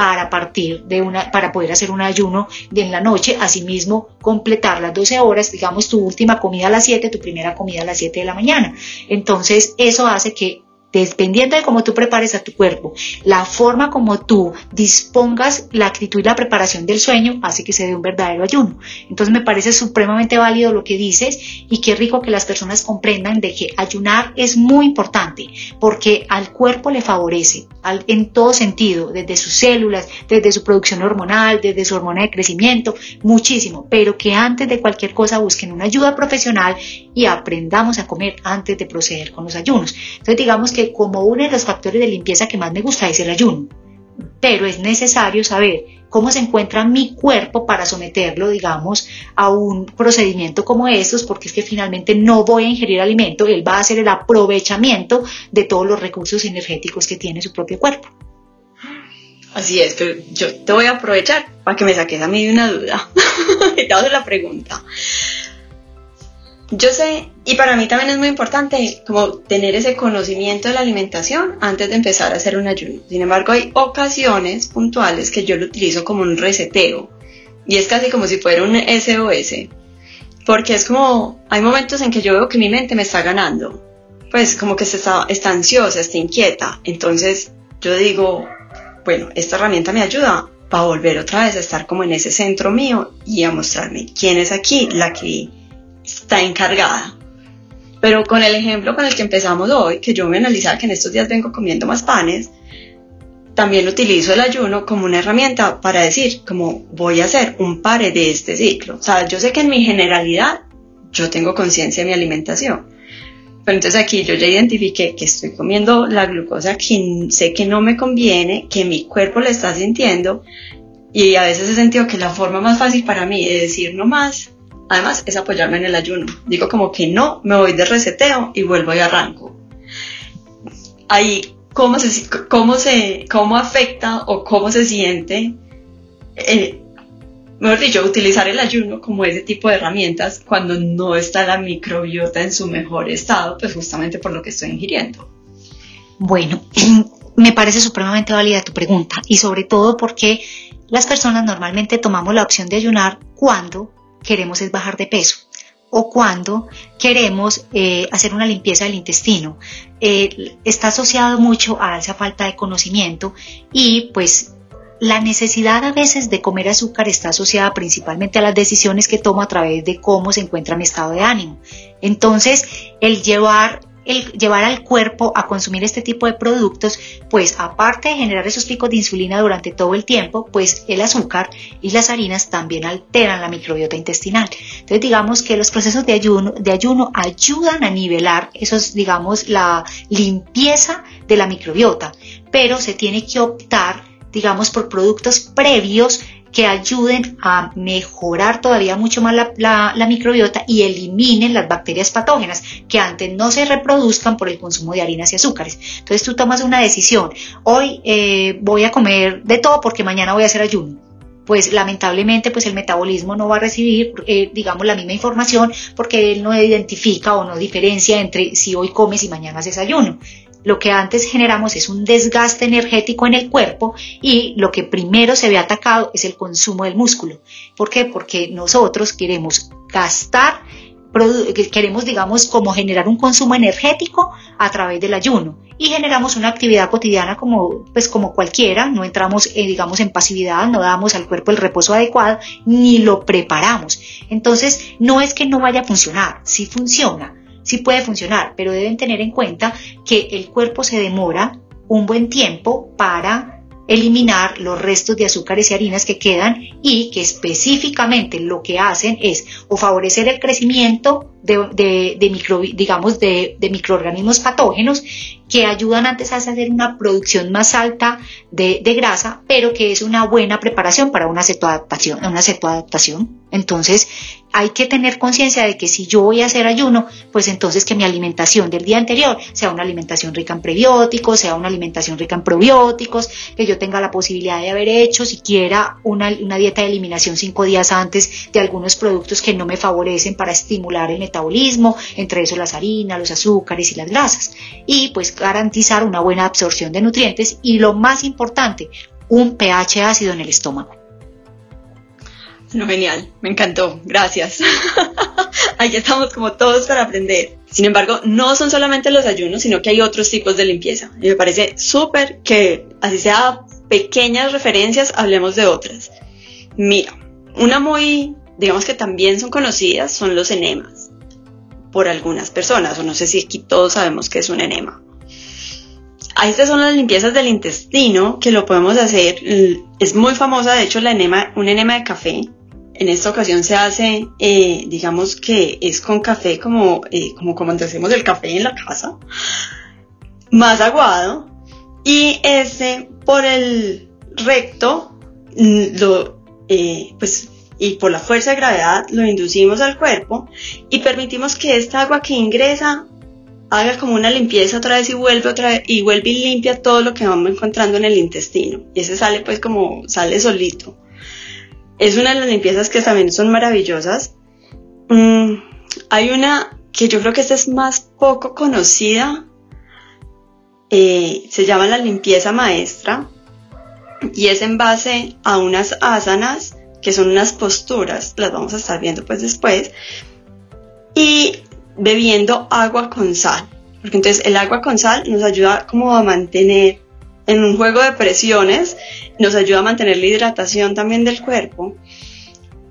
C: para partir de una, para poder hacer un ayuno de en la noche, asimismo completar las 12 horas, digamos tu última comida a las 7, tu primera comida a las 7 de la mañana. Entonces eso hace que dependiendo de cómo tú prepares a tu cuerpo, la forma como tú dispongas la actitud y la preparación del sueño hace que se dé un verdadero ayuno. Entonces me parece supremamente válido lo que dices y qué rico que las personas comprendan de que ayunar es muy importante porque al cuerpo le favorece en todo sentido, desde sus células, desde su producción hormonal, desde su hormona de crecimiento, muchísimo, pero que antes de cualquier cosa busquen una ayuda profesional y aprendamos a comer antes de proceder con los ayunos. Entonces digamos que como uno de los factores de limpieza que más me gusta es el ayuno, pero es necesario saber cómo se encuentra mi cuerpo para someterlo, digamos, a un procedimiento como estos, porque es que finalmente no voy a ingerir alimento, él va a hacer el aprovechamiento de todos los recursos energéticos que tiene su propio cuerpo.
D: Así es, pero yo te voy a aprovechar para que me saques a mí de una duda. *laughs* te hago la pregunta. Yo sé, y para mí también es muy importante como tener ese conocimiento de la alimentación antes de empezar a hacer un ayuno. Sin embargo, hay ocasiones puntuales que yo lo utilizo como un reseteo y es casi como si fuera un SOS, porque es como, hay momentos en que yo veo que mi mente me está ganando, pues como que está, está ansiosa, está inquieta, entonces yo digo, bueno, esta herramienta me ayuda para volver otra vez a estar como en ese centro mío y a mostrarme quién es aquí la que está encargada. Pero con el ejemplo con el que empezamos hoy, que yo me analizaba que en estos días vengo comiendo más panes, también utilizo el ayuno como una herramienta para decir, como voy a hacer un pare de este ciclo. O sea, yo sé que en mi generalidad yo tengo conciencia de mi alimentación. Pero entonces aquí yo ya identifiqué que estoy comiendo la glucosa que sé que no me conviene, que mi cuerpo le está sintiendo y a veces he sentido que la forma más fácil para mí de decir no más Además, es apoyarme en el ayuno. Digo como que no, me voy de reseteo y vuelvo y arranco. Ahí, ¿cómo se, cómo se, cómo afecta o cómo se siente, eh, mejor dicho, utilizar el ayuno como ese tipo de herramientas cuando no está la microbiota en su mejor estado, pues justamente por lo que estoy ingiriendo?
C: Bueno, *clears throat* me parece supremamente válida tu pregunta y sobre todo porque las personas normalmente tomamos la opción de ayunar cuando queremos es bajar de peso. o cuando queremos eh, hacer una limpieza del intestino. Eh, está asociado mucho a esa falta de conocimiento y pues la necesidad a veces de comer azúcar está asociada principalmente a las decisiones que tomo a través de cómo se encuentra mi estado de ánimo. Entonces, el llevar el llevar al cuerpo a consumir este tipo de productos, pues aparte de generar esos picos de insulina durante todo el tiempo, pues el azúcar y las harinas también alteran la microbiota intestinal. Entonces digamos que los procesos de ayuno, de ayuno ayudan a nivelar esos, digamos, la limpieza de la microbiota, pero se tiene que optar digamos, por productos previos que ayuden a mejorar todavía mucho más la, microbiota y eliminen las bacterias patógenas que antes no se reproduzcan por el consumo de harinas y azúcares. Entonces tú tomas una decisión, hoy eh, voy a comer de todo porque mañana voy a hacer ayuno. Pues lamentablemente pues el metabolismo no va a recibir eh, digamos la misma información porque él no identifica o no diferencia entre si hoy comes y mañana haces ayuno lo que antes generamos es un desgaste energético en el cuerpo y lo que primero se ve atacado es el consumo del músculo. ¿Por qué? Porque nosotros queremos gastar, queremos, digamos, como generar un consumo energético a través del ayuno y generamos una actividad cotidiana como, pues como cualquiera, no entramos, eh, digamos, en pasividad, no damos al cuerpo el reposo adecuado, ni lo preparamos. Entonces, no es que no vaya a funcionar, sí funciona, sí puede funcionar, pero deben tener en cuenta que el cuerpo se demora un buen tiempo para eliminar los restos de azúcares y harinas que quedan y que específicamente lo que hacen es o favorecer el crecimiento de, digamos, de, microorganismos patógenos que ayudan antes a hacer una producción más alta de, grasa, pero que es una buena preparación para una cetoadaptación, una. Entonces, hay que tener conciencia de que si yo voy a hacer ayuno, pues entonces que mi alimentación del día anterior sea una alimentación rica en prebióticos, sea una alimentación rica en probióticos, que yo tenga la posibilidad de haber hecho siquiera una, dieta de eliminación cinco días antes de algunos productos que no me favorecen para estimular el metabolismo, entre eso las harinas, los azúcares y las grasas. Y pues garantizar una buena absorción de nutrientes y lo más importante, un pH ácido en el estómago.
D: No, genial, me encantó, gracias. *laughs* Aquí estamos como todos para aprender. Sin embargo, no son solamente los ayunos, sino que hay otros tipos de limpieza. Y me parece súper que, así sea pequeñas referencias, hablemos de otras. Mira, una muy, digamos que también son conocidas, son los enemas por algunas personas, o no sé si aquí todos sabemos que es un enema. Estas son las limpiezas del intestino que lo podemos hacer. Es muy famosa, de hecho, la enema, un enema de café. En esta ocasión se hace, eh, digamos que es con café como, eh, como como hacemos el café en la casa, más aguado. Y ese por el recto, lo, eh, pues y por la fuerza de gravedad lo inducimos al cuerpo y permitimos que esta agua que ingresa haga como una limpieza otra vez y vuelve otra vez y vuelve y limpia todo lo que vamos encontrando en el intestino. Y ese sale pues como sale solito. Es una de las limpiezas que también son maravillosas. Mm, hay una que yo creo que esta es más poco conocida. Eh, se llama la limpieza maestra y es en base a unas asanas que son unas posturas, las vamos a estar viendo pues después, y bebiendo agua con sal, porque entonces el agua con sal nos ayuda como a mantener en un juego de presiones, nos ayuda a mantener la hidratación también del cuerpo.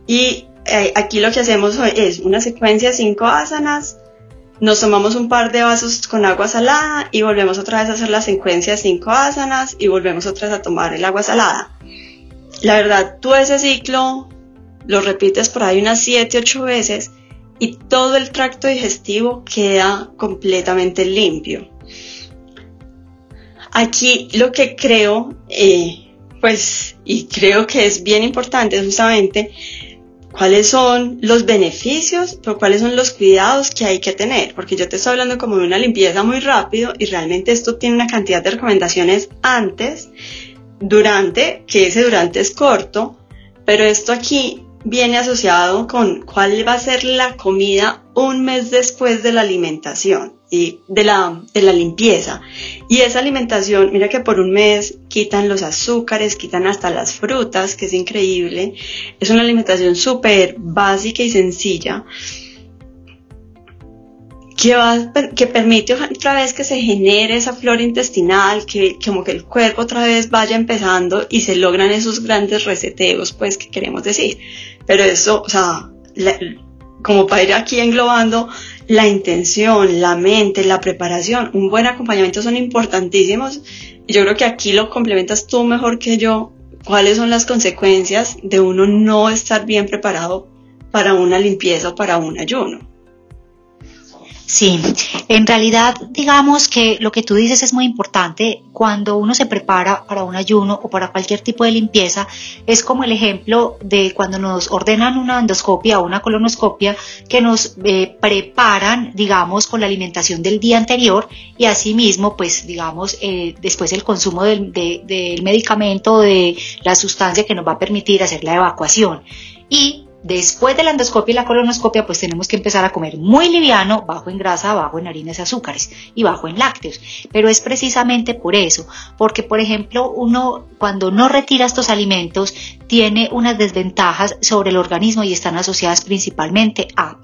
D: Y eh, aquí lo que hacemos es una secuencia de cinco asanas, nos tomamos un par de vasos con agua salada y volvemos otra vez a hacer la secuencia de cinco asanas y volvemos otra vez a tomar el agua salada. La verdad, tú ese ciclo lo repites por ahí unas 7, 8 veces y todo el tracto digestivo queda completamente limpio. Aquí lo que creo, eh, pues, y creo que es bien importante es justamente cuáles son los beneficios, pero cuáles son los cuidados que hay que tener, porque yo te estoy hablando como de una limpieza muy rápido y realmente esto tiene una cantidad de recomendaciones antes durante, que ese durante es corto, pero esto aquí viene asociado con cuál va a ser la comida un mes después de la alimentación y de la, de la limpieza. Y esa alimentación, mira que por un mes quitan los azúcares, quitan hasta las frutas, que es increíble. Es una alimentación súper básica y sencilla. que, va, que permite otra vez que se genere esa flora intestinal, que como que el cuerpo otra vez vaya empezando y se logran esos grandes reseteos, pues, que queremos decir. Pero eso, o sea, como para ir aquí englobando, la intención, la mente, la preparación, un buen acompañamiento son importantísimos. Yo creo que aquí lo complementas tú mejor que yo, cuáles son las consecuencias de uno no estar bien preparado para una limpieza o para un ayuno.
C: Sí, en realidad digamos que lo que tú dices es muy importante cuando uno se prepara para un ayuno o para cualquier tipo de limpieza, es como el ejemplo de cuando nos ordenan una endoscopia o una colonoscopia que nos eh, preparan, digamos, con la alimentación del día anterior y asimismo, pues digamos, eh, después el consumo del, del medicamento, de la sustancia que nos va a permitir hacer la evacuación. Y Después de la endoscopia y la colonoscopia, pues tenemos que empezar a comer muy liviano, bajo en grasa, bajo en harinas y azúcares y bajo en lácteos. Pero es precisamente por eso, porque por ejemplo uno cuando no retira estos alimentos tiene unas desventajas sobre el organismo y están asociadas principalmente a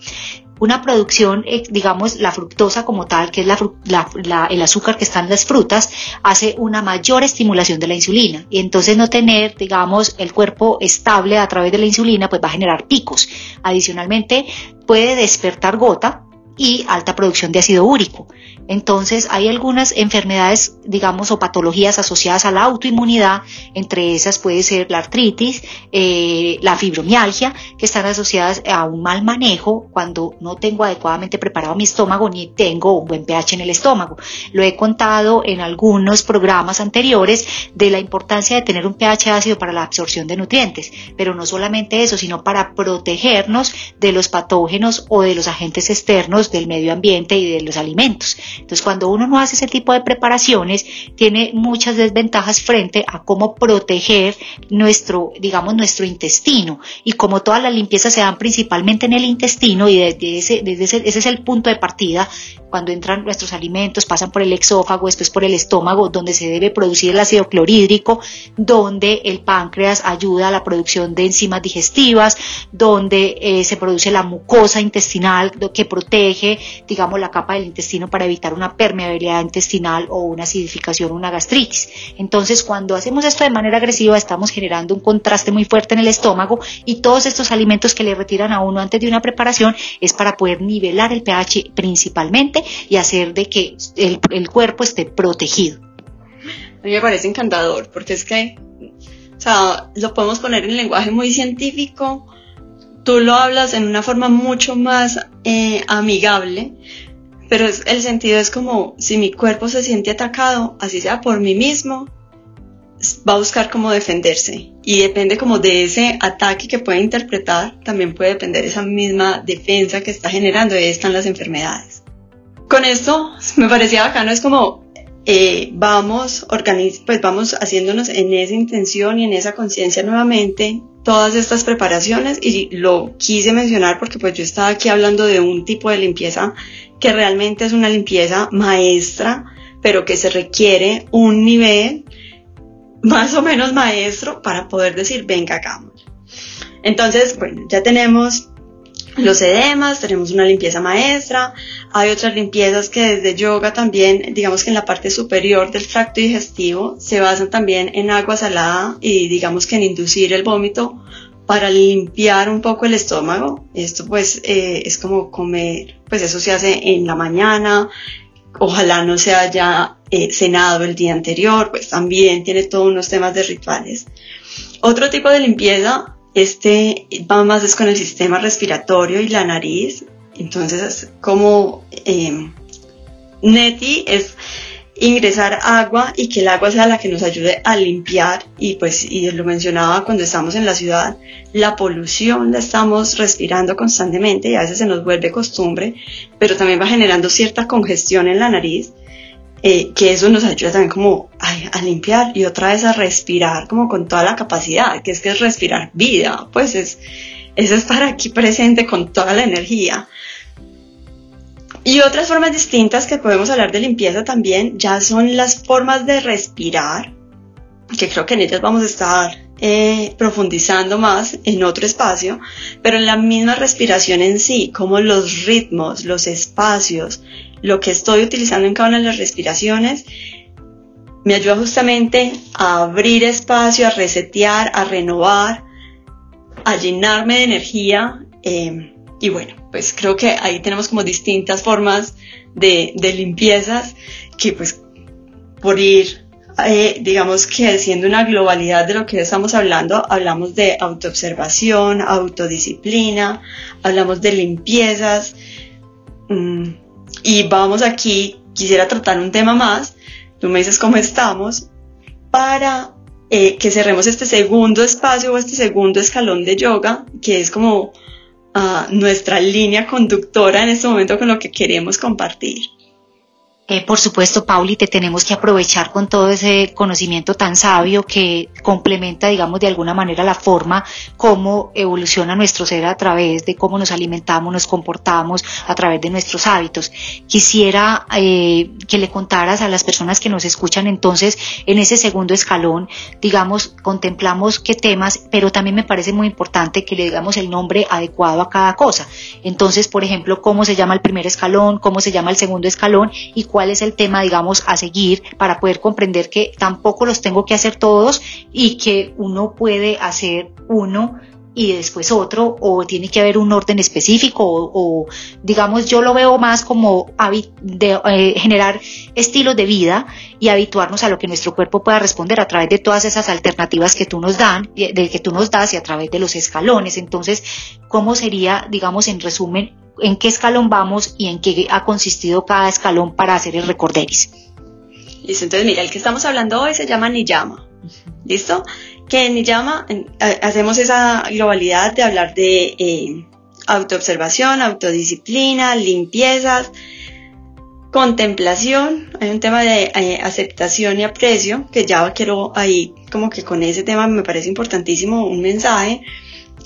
C: una producción, eh, digamos, la fructosa como tal, que es el azúcar que está en las frutas, hace una mayor estimulación de la insulina. Y entonces no tener, digamos, el cuerpo estable a través de la insulina, pues va a generar picos. Adicionalmente, puede despertar gota, y alta producción de ácido úrico. Entonces hay algunas enfermedades, digamos, o patologías asociadas a la autoinmunidad, entre esas puede ser la artritis, eh, la fibromialgia, que están asociadas a un mal manejo cuando no tengo adecuadamente preparado mi estómago ni tengo un buen pH en el estómago. Lo he contado en algunos programas anteriores de la importancia de tener un pH ácido para la absorción de nutrientes, pero no solamente eso, sino para protegernos de los patógenos o de los agentes externos del medio ambiente y de los alimentos. Entonces, cuando uno no hace ese tipo de preparaciones, tiene muchas desventajas frente a cómo proteger nuestro, digamos, nuestro intestino. Y como todas las limpiezas se dan principalmente en el intestino y desde ese, desde ese, ese es el punto de partida, cuando entran nuestros alimentos, pasan por el exófago, después por el estómago, donde se debe producir el ácido clorhídrico, donde el páncreas ayuda a la producción de enzimas digestivas, donde eh, se produce la mucosa intestinal que protege, digamos, la capa del intestino para evitar una permeabilidad intestinal o una acidificación una gastritis. Entonces, cuando hacemos esto de manera agresiva, estamos generando un contraste muy fuerte en el estómago y todos estos alimentos que le retiran a uno antes de una preparación es para poder nivelar el pH principalmente y hacer de que el, cuerpo esté protegido.
D: A mí me parece encantador porque es que, o sea, lo podemos poner en lenguaje muy científico, tú lo hablas en una forma mucho más eh, amigable, pero el sentido es como si mi cuerpo se siente atacado, así sea por mí mismo, va a buscar cómo defenderse y depende como de ese ataque que puede interpretar, también puede depender esa misma defensa que está generando y ahí están las enfermedades con esto me parecía bacano, es como eh, vamos, pues vamos haciéndonos en esa intención y en esa conciencia nuevamente todas estas preparaciones y lo quise mencionar porque pues yo estaba aquí hablando de un tipo de limpieza que realmente es una limpieza maestra, pero que se requiere un nivel más o menos maestro para poder decir, venga, acá. Entonces, bueno, ya tenemos los edemas, tenemos una limpieza maestra, hay otras limpiezas que desde yoga también, digamos que en la parte superior del tracto digestivo, se basan también en agua salada y digamos que en inducir el vómito para limpiar un poco el estómago. Esto pues eh, es como comer, pues eso se hace en la mañana, ojalá no se haya eh, cenado el día anterior, pues también tiene todos unos temas de rituales. Otro tipo de limpieza este va más es con el sistema respiratorio y la nariz. Entonces, como eh, Neti es ingresar agua y que el agua sea la que nos ayude a limpiar y pues y lo mencionaba cuando estamos en la ciudad la polución la estamos respirando constantemente y a veces se nos vuelve costumbre pero también va generando cierta congestión en la nariz eh, que eso nos ayuda también como a limpiar y otra vez a respirar como con toda la capacidad, que es que es respirar vida, pues es, es estar aquí presente con toda la energía. Y otras formas distintas que podemos hablar de limpieza también ya son las formas de respirar, que creo que en ellas vamos a estar eh, profundizando más en otro espacio, pero en la misma respiración en sí, como los ritmos, los espacios, lo que estoy utilizando en cada una de las respiraciones, me ayuda justamente a abrir espacio, a resetear, a renovar, a llenarme de energía. Eh, y bueno, pues creo que ahí tenemos como distintas formas de, de limpiezas que pues por ir eh, digamos que siendo una globalidad de lo que estamos hablando, hablamos de autoobservación, autodisciplina, hablamos de limpiezas. Mm, y vamos aquí, quisiera tratar un tema más, tú me dices cómo estamos, para eh, que cerremos este segundo espacio o este segundo escalón de yoga, que es como ah, nuestra línea conductora en este momento con lo que queremos compartir.
C: Eh, por supuesto, Pauli, te tenemos que aprovechar con todo ese conocimiento tan sabio que complementa, digamos, de alguna manera la forma como evoluciona nuestro ser a través de cómo nos alimentamos, nos comportamos, a través de nuestros hábitos. Quisiera eh, que le contaras a las personas que nos escuchan entonces en ese segundo escalón, digamos, contemplamos qué temas, pero también me parece muy importante que le digamos el nombre adecuado a cada cosa. Entonces, por ejemplo, cómo se llama el primer escalón, cómo se llama el segundo escalón y cuál es el tema, digamos, a seguir para poder comprender que tampoco los tengo que hacer todos y que uno puede hacer uno y después otro, o tiene que haber un orden específico, o, digamos, yo lo veo más como de, eh, generar estilos de vida y habituarnos a lo que nuestro cuerpo pueda responder a través de todas esas alternativas que tú nos dan, de que tú nos das y a través de los escalones. Entonces, ¿cómo sería, digamos, en resumen, en qué escalón vamos y en qué ha consistido cada escalón para hacer el recorderis.
D: Listo, entonces mira, el que estamos hablando hoy se llama Niyama. ¿Listo? Que en Niyama hacemos esa globalidad de hablar de eh, autoobservación, autodisciplina, limpiezas, contemplación, hay un tema de eh, aceptación y aprecio, que ya quiero ahí como que con ese tema me parece importantísimo un mensaje,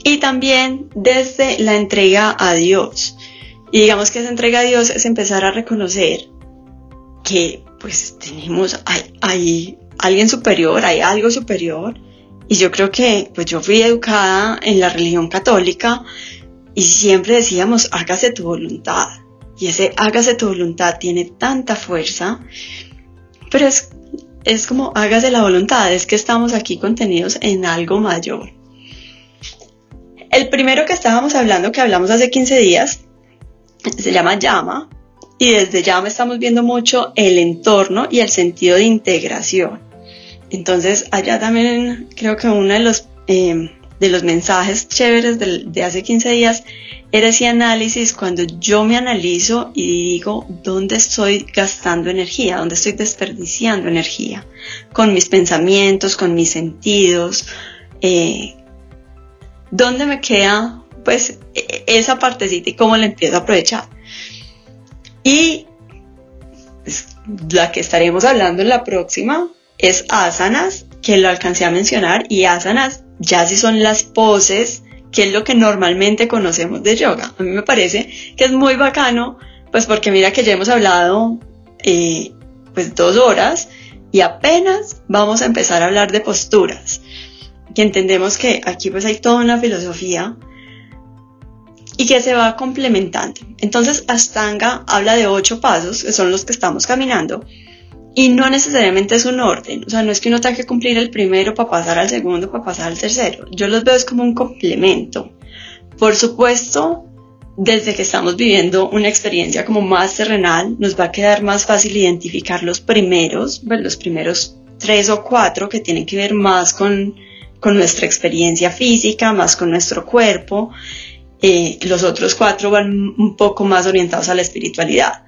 D: y también desde la entrega a Dios. Y digamos que esa entrega a Dios es empezar a reconocer que pues tenemos, hay, alguien superior, hay algo superior. Y yo creo que pues yo fui educada en la religión católica y siempre decíamos, hágase tu voluntad. Y ese hágase tu voluntad tiene tanta fuerza, pero es, es como hágase la voluntad, es que estamos aquí contenidos en algo mayor. El primero que estábamos hablando, que hablamos hace 15 días, se llama llama y desde llama estamos viendo mucho el entorno y el sentido de integración. Entonces allá también creo que uno de los, eh, de los mensajes chéveres de, hace 15 días era ese análisis cuando yo me analizo y digo dónde estoy gastando energía, dónde estoy desperdiciando energía, con mis pensamientos, con mis sentidos, eh, dónde me queda pues e, esa partecita y cómo la empiezo a aprovechar. Y pues, la que estaremos hablando en la próxima es asanas, que lo alcancé a mencionar, y asanas ya si son las poses, que es lo que normalmente conocemos de yoga. A mí me parece que es muy bacano, pues porque mira que ya hemos hablado eh, pues dos horas y apenas vamos a empezar a hablar de posturas que entendemos que aquí pues hay toda una filosofía y que se va complementando. Entonces, Astanga habla de ocho pasos, que son los que estamos caminando, y no necesariamente es un orden, o sea, no es que uno tenga que cumplir el primero para pasar al segundo, para pasar al tercero. Yo los veo es como un complemento. Por supuesto, desde que estamos viviendo una experiencia como más terrenal, nos va a quedar más fácil identificar los primeros, los primeros tres o cuatro que tienen que ver más con con nuestra experiencia física, más con nuestro cuerpo. Eh, los otros cuatro van un poco más orientados a la espiritualidad.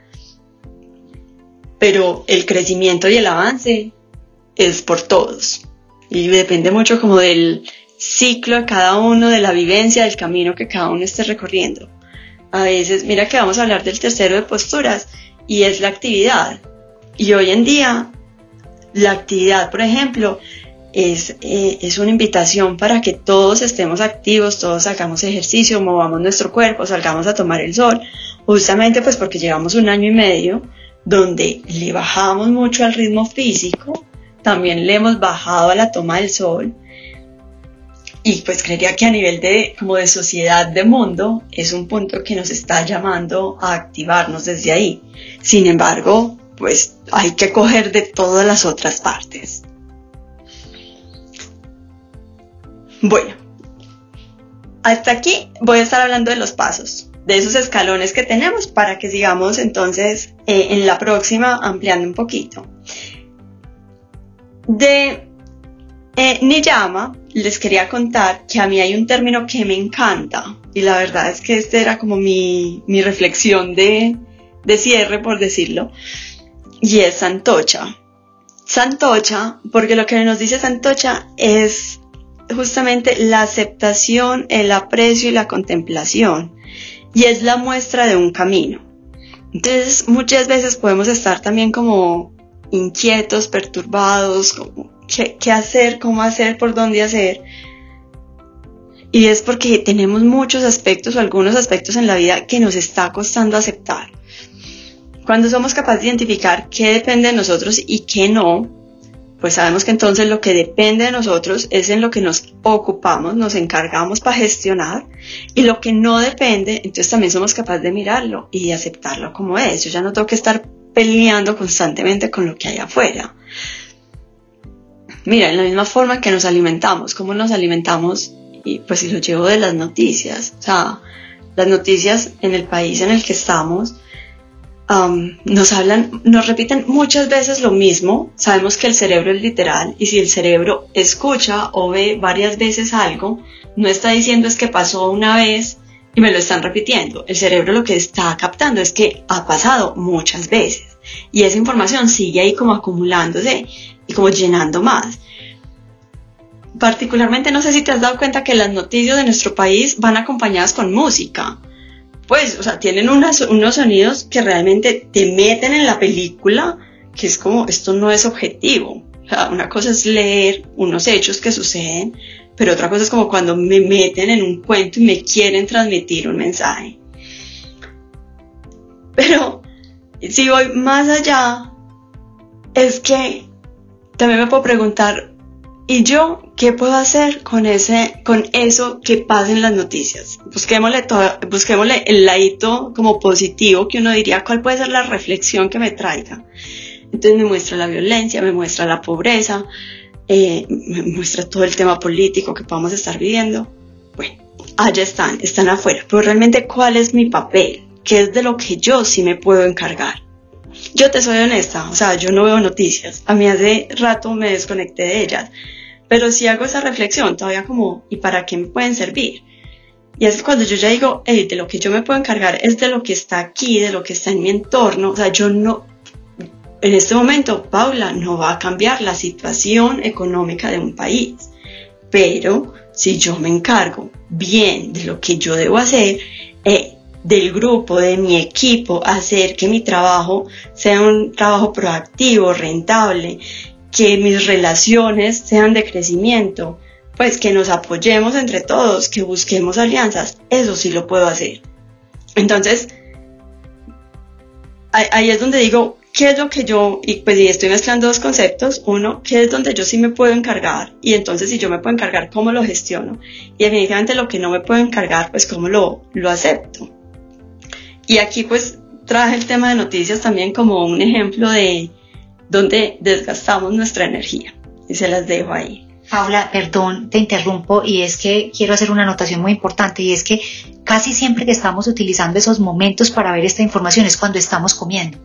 D: Pero el crecimiento y el avance es por todos. Y depende mucho como del ciclo de cada uno, de la vivencia, del camino que cada uno esté recorriendo. A veces, mira que vamos a hablar del tercero de posturas y es la actividad. Y hoy en día, la actividad, por ejemplo, es, eh, es una invitación para que todos estemos activos, todos hagamos ejercicio, movamos nuestro cuerpo, salgamos a tomar el sol, justamente pues porque llevamos un año y medio donde le bajamos mucho al ritmo físico, también le hemos bajado a la toma del sol y pues creería que a nivel de como de sociedad de mundo es un punto que nos está llamando a activarnos desde ahí. Sin embargo, pues hay que coger de todas las otras partes. Bueno, hasta aquí voy a estar hablando de los pasos, de esos escalones que tenemos para que sigamos entonces eh, en la próxima ampliando un poquito. De eh, Niyama les quería contar que a mí hay un término que me encanta y la verdad es que esta era como mi, reflexión de, de cierre, por decirlo, y es Santocha. Santocha, porque lo que nos dice Santocha es justamente la aceptación, el aprecio y la contemplación, y es la muestra de un camino. Entonces muchas veces podemos estar también como inquietos, perturbados, como qué, hacer, cómo hacer, por dónde hacer. Y es porque tenemos muchos aspectos o algunos aspectos en la vida que nos está costando aceptar. Cuando somos capaces de identificar qué depende de nosotros y qué no, pues sabemos que entonces lo que depende de nosotros es en lo que nos ocupamos, nos encargamos para gestionar y lo que no depende, entonces también somos capaces de mirarlo y aceptarlo como es. Yo ya no tengo que estar peleando constantemente con lo que hay afuera. Mira, en la misma forma que nos alimentamos, ¿cómo nos alimentamos? Y pues si lo llevo de las noticias, o sea, las noticias en el país en el que estamos nos hablan, nos repiten muchas veces lo mismo. Sabemos que el cerebro es literal y si el cerebro escucha o ve varias veces algo, no está diciendo es que pasó una vez y me lo están repitiendo. El cerebro lo que está captando es que ha pasado muchas veces y esa información sigue ahí como acumulándose y como llenando más. Particularmente no sé si te has dado cuenta que las noticias de nuestro país van acompañadas con música. Pues, o sea, tienen unos sonidos que realmente te meten en la película, que es como, esto no es objetivo. O sea, una cosa es leer unos hechos que suceden, pero otra cosa es como cuando me meten en un cuento y me quieren transmitir un mensaje. Pero si voy más allá, es que también me puedo preguntar, ¿y yo qué puedo hacer con, ese, con eso que pasa en las noticias? Busquémosle, busquémosle el ladito como positivo que uno diría, ¿cuál puede ser la reflexión que me traiga? Entonces me muestra la violencia, me muestra la pobreza, eh, me muestra todo el tema político que podamos estar viviendo. Bueno, allá están, están afuera, pero realmente ¿cuál es mi papel? ¿Qué es de lo que yo sí me puedo encargar? Yo te soy honesta, o sea, yo no veo noticias. A mí hace rato me desconecté de ellas. Pero si hago esa reflexión, todavía como, ¿y para qué me pueden servir? Y es cuando yo ya digo, hey, de lo que yo me puedo encargar es de lo que está aquí, de lo que está en mi entorno. O sea, yo no, en este momento, Paula no va a cambiar la situación económica de un país. Pero si yo me encargo bien de lo que yo debo hacer, eh, del grupo, de mi equipo, hacer que mi trabajo sea un trabajo proactivo, rentable, que mis relaciones sean de crecimiento, pues que nos apoyemos entre todos, que busquemos alianzas, eso sí lo puedo hacer. Entonces, ahí es donde digo, ¿qué es lo que yo, y pues y estoy mezclando dos conceptos, uno, ¿qué es donde yo sí me puedo encargar? Y entonces si yo me puedo encargar, ¿cómo lo gestiono? Y definitivamente lo que no me puedo encargar, pues cómo lo, lo acepto. Y aquí pues traje el tema de noticias también como un ejemplo de donde desgastamos nuestra energía. Y se las dejo ahí.
C: Paula, perdón, te interrumpo y es que quiero hacer una anotación muy importante y es que casi siempre que estamos utilizando esos momentos para ver esta información es cuando estamos comiendo.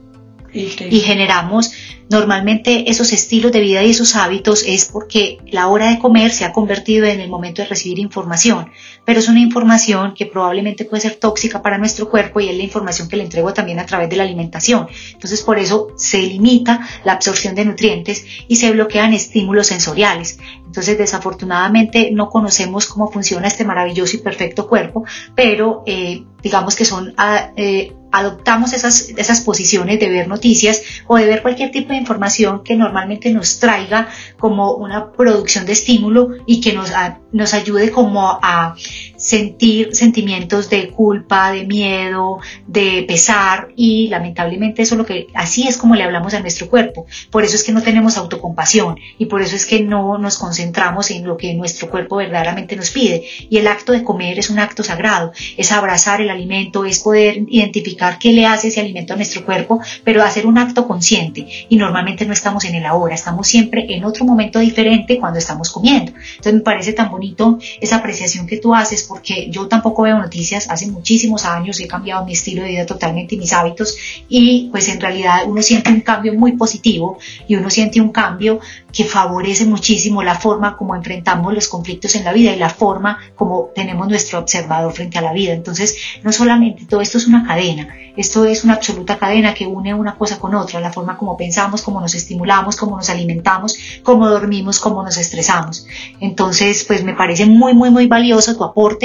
C: Y generamos Normalmente esos estilos de vida y esos hábitos es porque la hora de comer se ha convertido en el momento de recibir información, pero es una información que probablemente puede ser tóxica para nuestro cuerpo y es la información que le entrego también a través de la alimentación. Entonces por eso se limita la absorción de nutrientes y se bloquean estímulos sensoriales. Entonces desafortunadamente no conocemos cómo funciona este maravilloso y perfecto cuerpo, pero eh, digamos que son... Ah, eh, adoptamos esas, esas posiciones de ver noticias o de ver cualquier tipo de información que normalmente nos traiga como una producción de estímulo y que nos, nos ayude como a sentir sentimientos de culpa, de miedo, de pesar y lamentablemente eso es lo que así es como le hablamos a nuestro cuerpo. Por eso es que no tenemos autocompasión y por eso es que no nos concentramos en lo que nuestro cuerpo verdaderamente nos pide. Y el acto de comer es un acto sagrado, es abrazar el alimento, es poder identificar qué le hace ese alimento a nuestro cuerpo, pero hacer un acto consciente y normalmente no estamos en el ahora, estamos siempre en otro momento diferente cuando estamos comiendo. Entonces me parece tan bonito esa apreciación que tú haces porque yo tampoco veo noticias, hace muchísimos años he cambiado mi estilo de vida totalmente y mis hábitos y pues en realidad uno siente un cambio muy positivo y uno siente un cambio que favorece muchísimo la forma como enfrentamos los conflictos en la vida y la forma como tenemos nuestro observador frente a la vida. Entonces, no solamente todo esto es una cadena, esto es una absoluta cadena que une una cosa con otra, la forma como pensamos, cómo nos estimulamos, cómo nos alimentamos, cómo dormimos, cómo nos estresamos. Entonces, pues me parece muy, muy, muy valioso tu aporte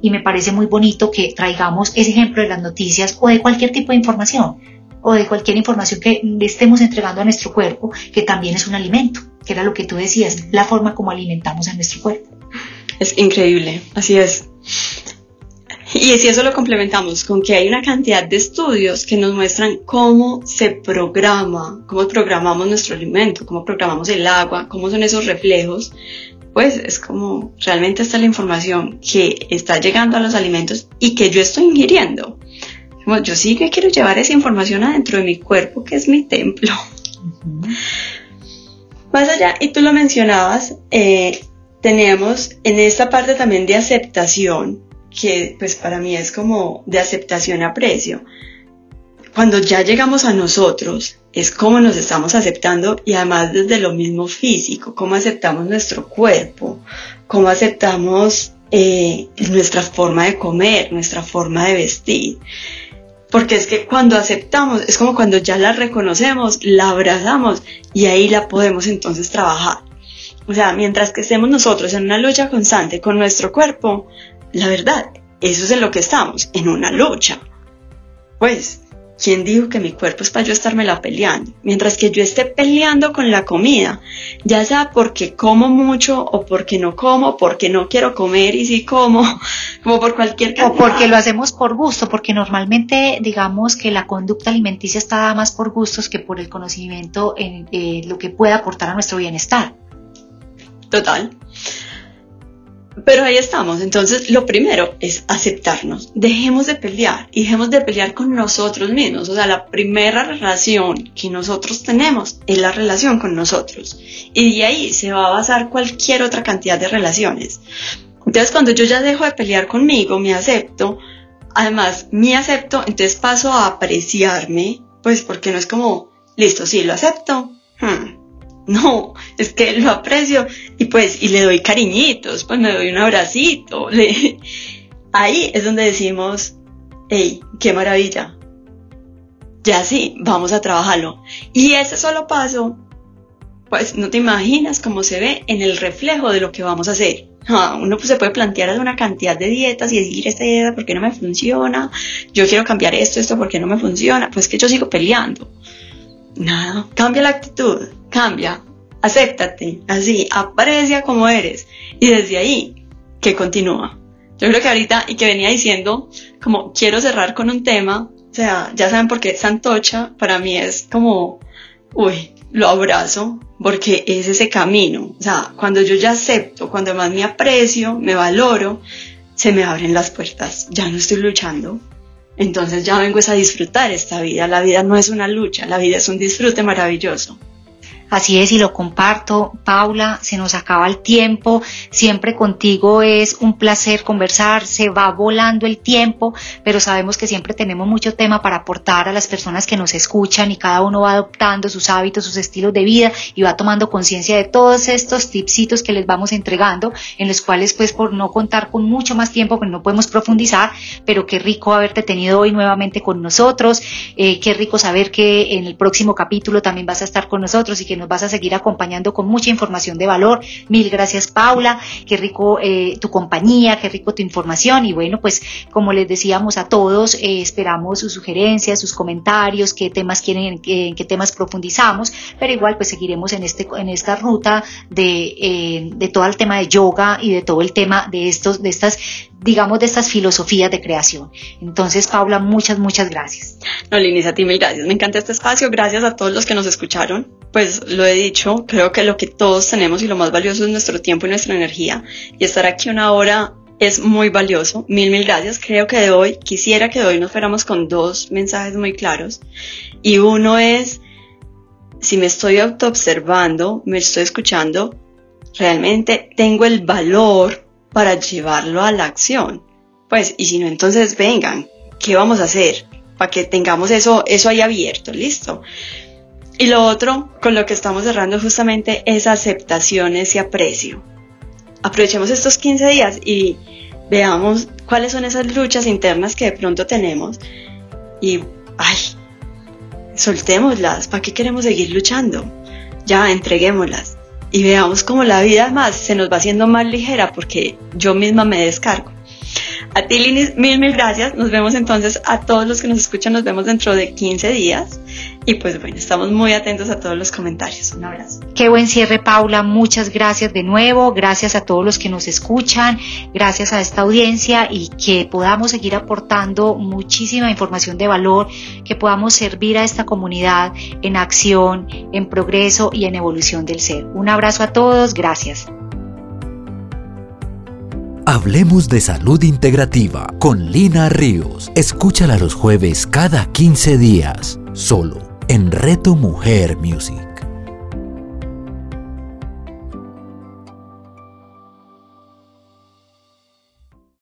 C: y me parece muy bonito que traigamos ese ejemplo de las noticias o de cualquier tipo de información o de cualquier información que le estemos entregando a nuestro cuerpo, que también es un alimento, que era lo que tú decías, la forma como alimentamos a nuestro cuerpo.
D: Es increíble, así es. Y si eso lo complementamos con que hay una cantidad de estudios que nos muestran cómo se programa, cómo programamos nuestro alimento, cómo programamos el agua, cómo son esos reflejos, pues es como realmente está la información que está llegando a los alimentos y que yo estoy ingiriendo. yo sí que quiero llevar esa información adentro de mi cuerpo, que es mi templo. Más allá, y tú lo mencionabas, eh, tenemos en esta parte también de aceptación, que pues para mí es como de aceptación y aprecio. Cuando ya llegamos a nosotros, es cómo nos estamos aceptando y además desde lo mismo físico, cómo aceptamos nuestro cuerpo, cómo aceptamos eh, nuestra forma de comer, nuestra forma de vestir. Porque es que cuando aceptamos, es como cuando ya la reconocemos, la abrazamos y ahí la podemos entonces trabajar. O sea, mientras que estemos nosotros en una lucha constante con nuestro cuerpo, la verdad, eso es en lo que estamos, en una lucha. Pues, ¿quién dijo que mi cuerpo es para yo la peleando? Mientras que yo esté peleando con la comida, ya sea porque como mucho o porque no como, porque no quiero comer y si como, *laughs* como por cualquier
C: cosa. O porque lo hacemos por gusto, porque normalmente digamos que la conducta alimenticia está dada más por gustos que por el conocimiento en eh, lo que pueda aportar a nuestro bienestar.
D: Total. Pero ahí estamos. Entonces, lo primero es aceptarnos. Dejemos de pelear y dejemos de pelear con nosotros mismos. O sea, la primera relación que nosotros tenemos es la relación con nosotros. Y de ahí se va a basar cualquier otra cantidad de relaciones. Entonces, cuando yo ya dejo de pelear conmigo, me acepto. Además, me acepto, entonces paso a apreciarme. Pues porque no es como, listo, sí, lo acepto. Hmm, no, es que lo aprecio y pues, y le doy cariñitos, pues me doy un abracito. *laughs* Ahí es donde decimos, hey, qué maravilla. Ya sí, vamos a trabajarlo. Y ese solo paso, pues no te imaginas cómo se ve en el reflejo de lo que vamos a hacer. Ah, uno pues, se puede plantear una cantidad de dietas y decir esta dieta porque no me funciona, yo quiero cambiar esto, esto porque no me funciona, pues que yo sigo peleando. Nada, cambia la actitud cambia, acéptate, así, aprecia como eres. Y desde ahí, que continúa. Yo creo que ahorita, y que venía diciendo, como quiero cerrar con un tema, o sea, ya saben por qué Santocha para mí es como, uy, lo abrazo, porque es ese camino. O sea, cuando yo ya acepto, cuando más me aprecio, me valoro, se me abren las puertas. Ya no estoy luchando. Entonces ya vengo a disfrutar esta vida. La vida no es una lucha, la vida es un disfrute maravilloso.
C: Así es, y lo comparto. Paula, se nos acaba el tiempo. Siempre contigo es un placer conversar. Se va volando el tiempo, pero sabemos que siempre tenemos mucho tema para aportar a las personas que nos escuchan y cada uno va adoptando sus hábitos, sus estilos de vida y va tomando conciencia de todos estos tipsitos que les vamos entregando, en los cuales pues por no contar con mucho más tiempo, pues no podemos profundizar, pero qué rico haberte tenido hoy nuevamente con nosotros. Eh, qué rico saber que en el próximo capítulo también vas a estar con nosotros y que nos vas a seguir acompañando con mucha información de valor. Mil gracias Paula, qué rico eh, tu compañía, qué rico tu información y bueno, pues como les decíamos a todos, eh, esperamos sus sugerencias, sus comentarios, qué temas quieren, en qué temas profundizamos, pero igual pues seguiremos en, este, en esta ruta de, eh, de todo el tema de yoga y de todo el tema de estos, de estas digamos, de estas filosofías de creación. Entonces, Paula, muchas, muchas gracias.
D: No, Linis, a ti mil gracias. Me encanta este espacio. Gracias a todos los que nos escucharon. Pues lo he dicho, creo que lo que todos tenemos y lo más valioso es nuestro tiempo y nuestra energía. Y estar aquí una hora es muy valioso. Mil, mil gracias. Creo que de hoy, quisiera que de hoy nos fuéramos con dos mensajes muy claros. Y uno es, si me estoy autoobservando, me estoy escuchando, realmente tengo el valor para llevarlo a la acción. Pues, y si no, entonces vengan, ¿qué vamos a hacer? Para que tengamos eso, eso ahí abierto, listo. Y lo otro, con lo que estamos cerrando justamente, es aceptación, ese aprecio. Aprovechemos estos 15 días y veamos cuáles son esas luchas internas que de pronto tenemos y, ay, soltémoslas, ¿para qué queremos seguir luchando? Ya, entreguémoslas y veamos cómo la vida más se nos va haciendo más ligera porque yo misma me descargo. A ti, Linis, mil, mil gracias. Nos vemos entonces a todos los que nos escuchan. Nos vemos dentro de 15 días. Y pues bueno, estamos muy atentos a todos los comentarios. Un abrazo.
C: Qué buen cierre, Paula. Muchas gracias de nuevo. Gracias a todos los que nos escuchan. Gracias a esta audiencia y que podamos seguir aportando muchísima información de valor, que podamos servir a esta comunidad en acción, en progreso y en evolución del ser. Un abrazo a todos. Gracias.
B: Hablemos de salud integrativa con Lina Ríos. Escúchala los jueves cada 15 días, solo en Reto Mujer Music.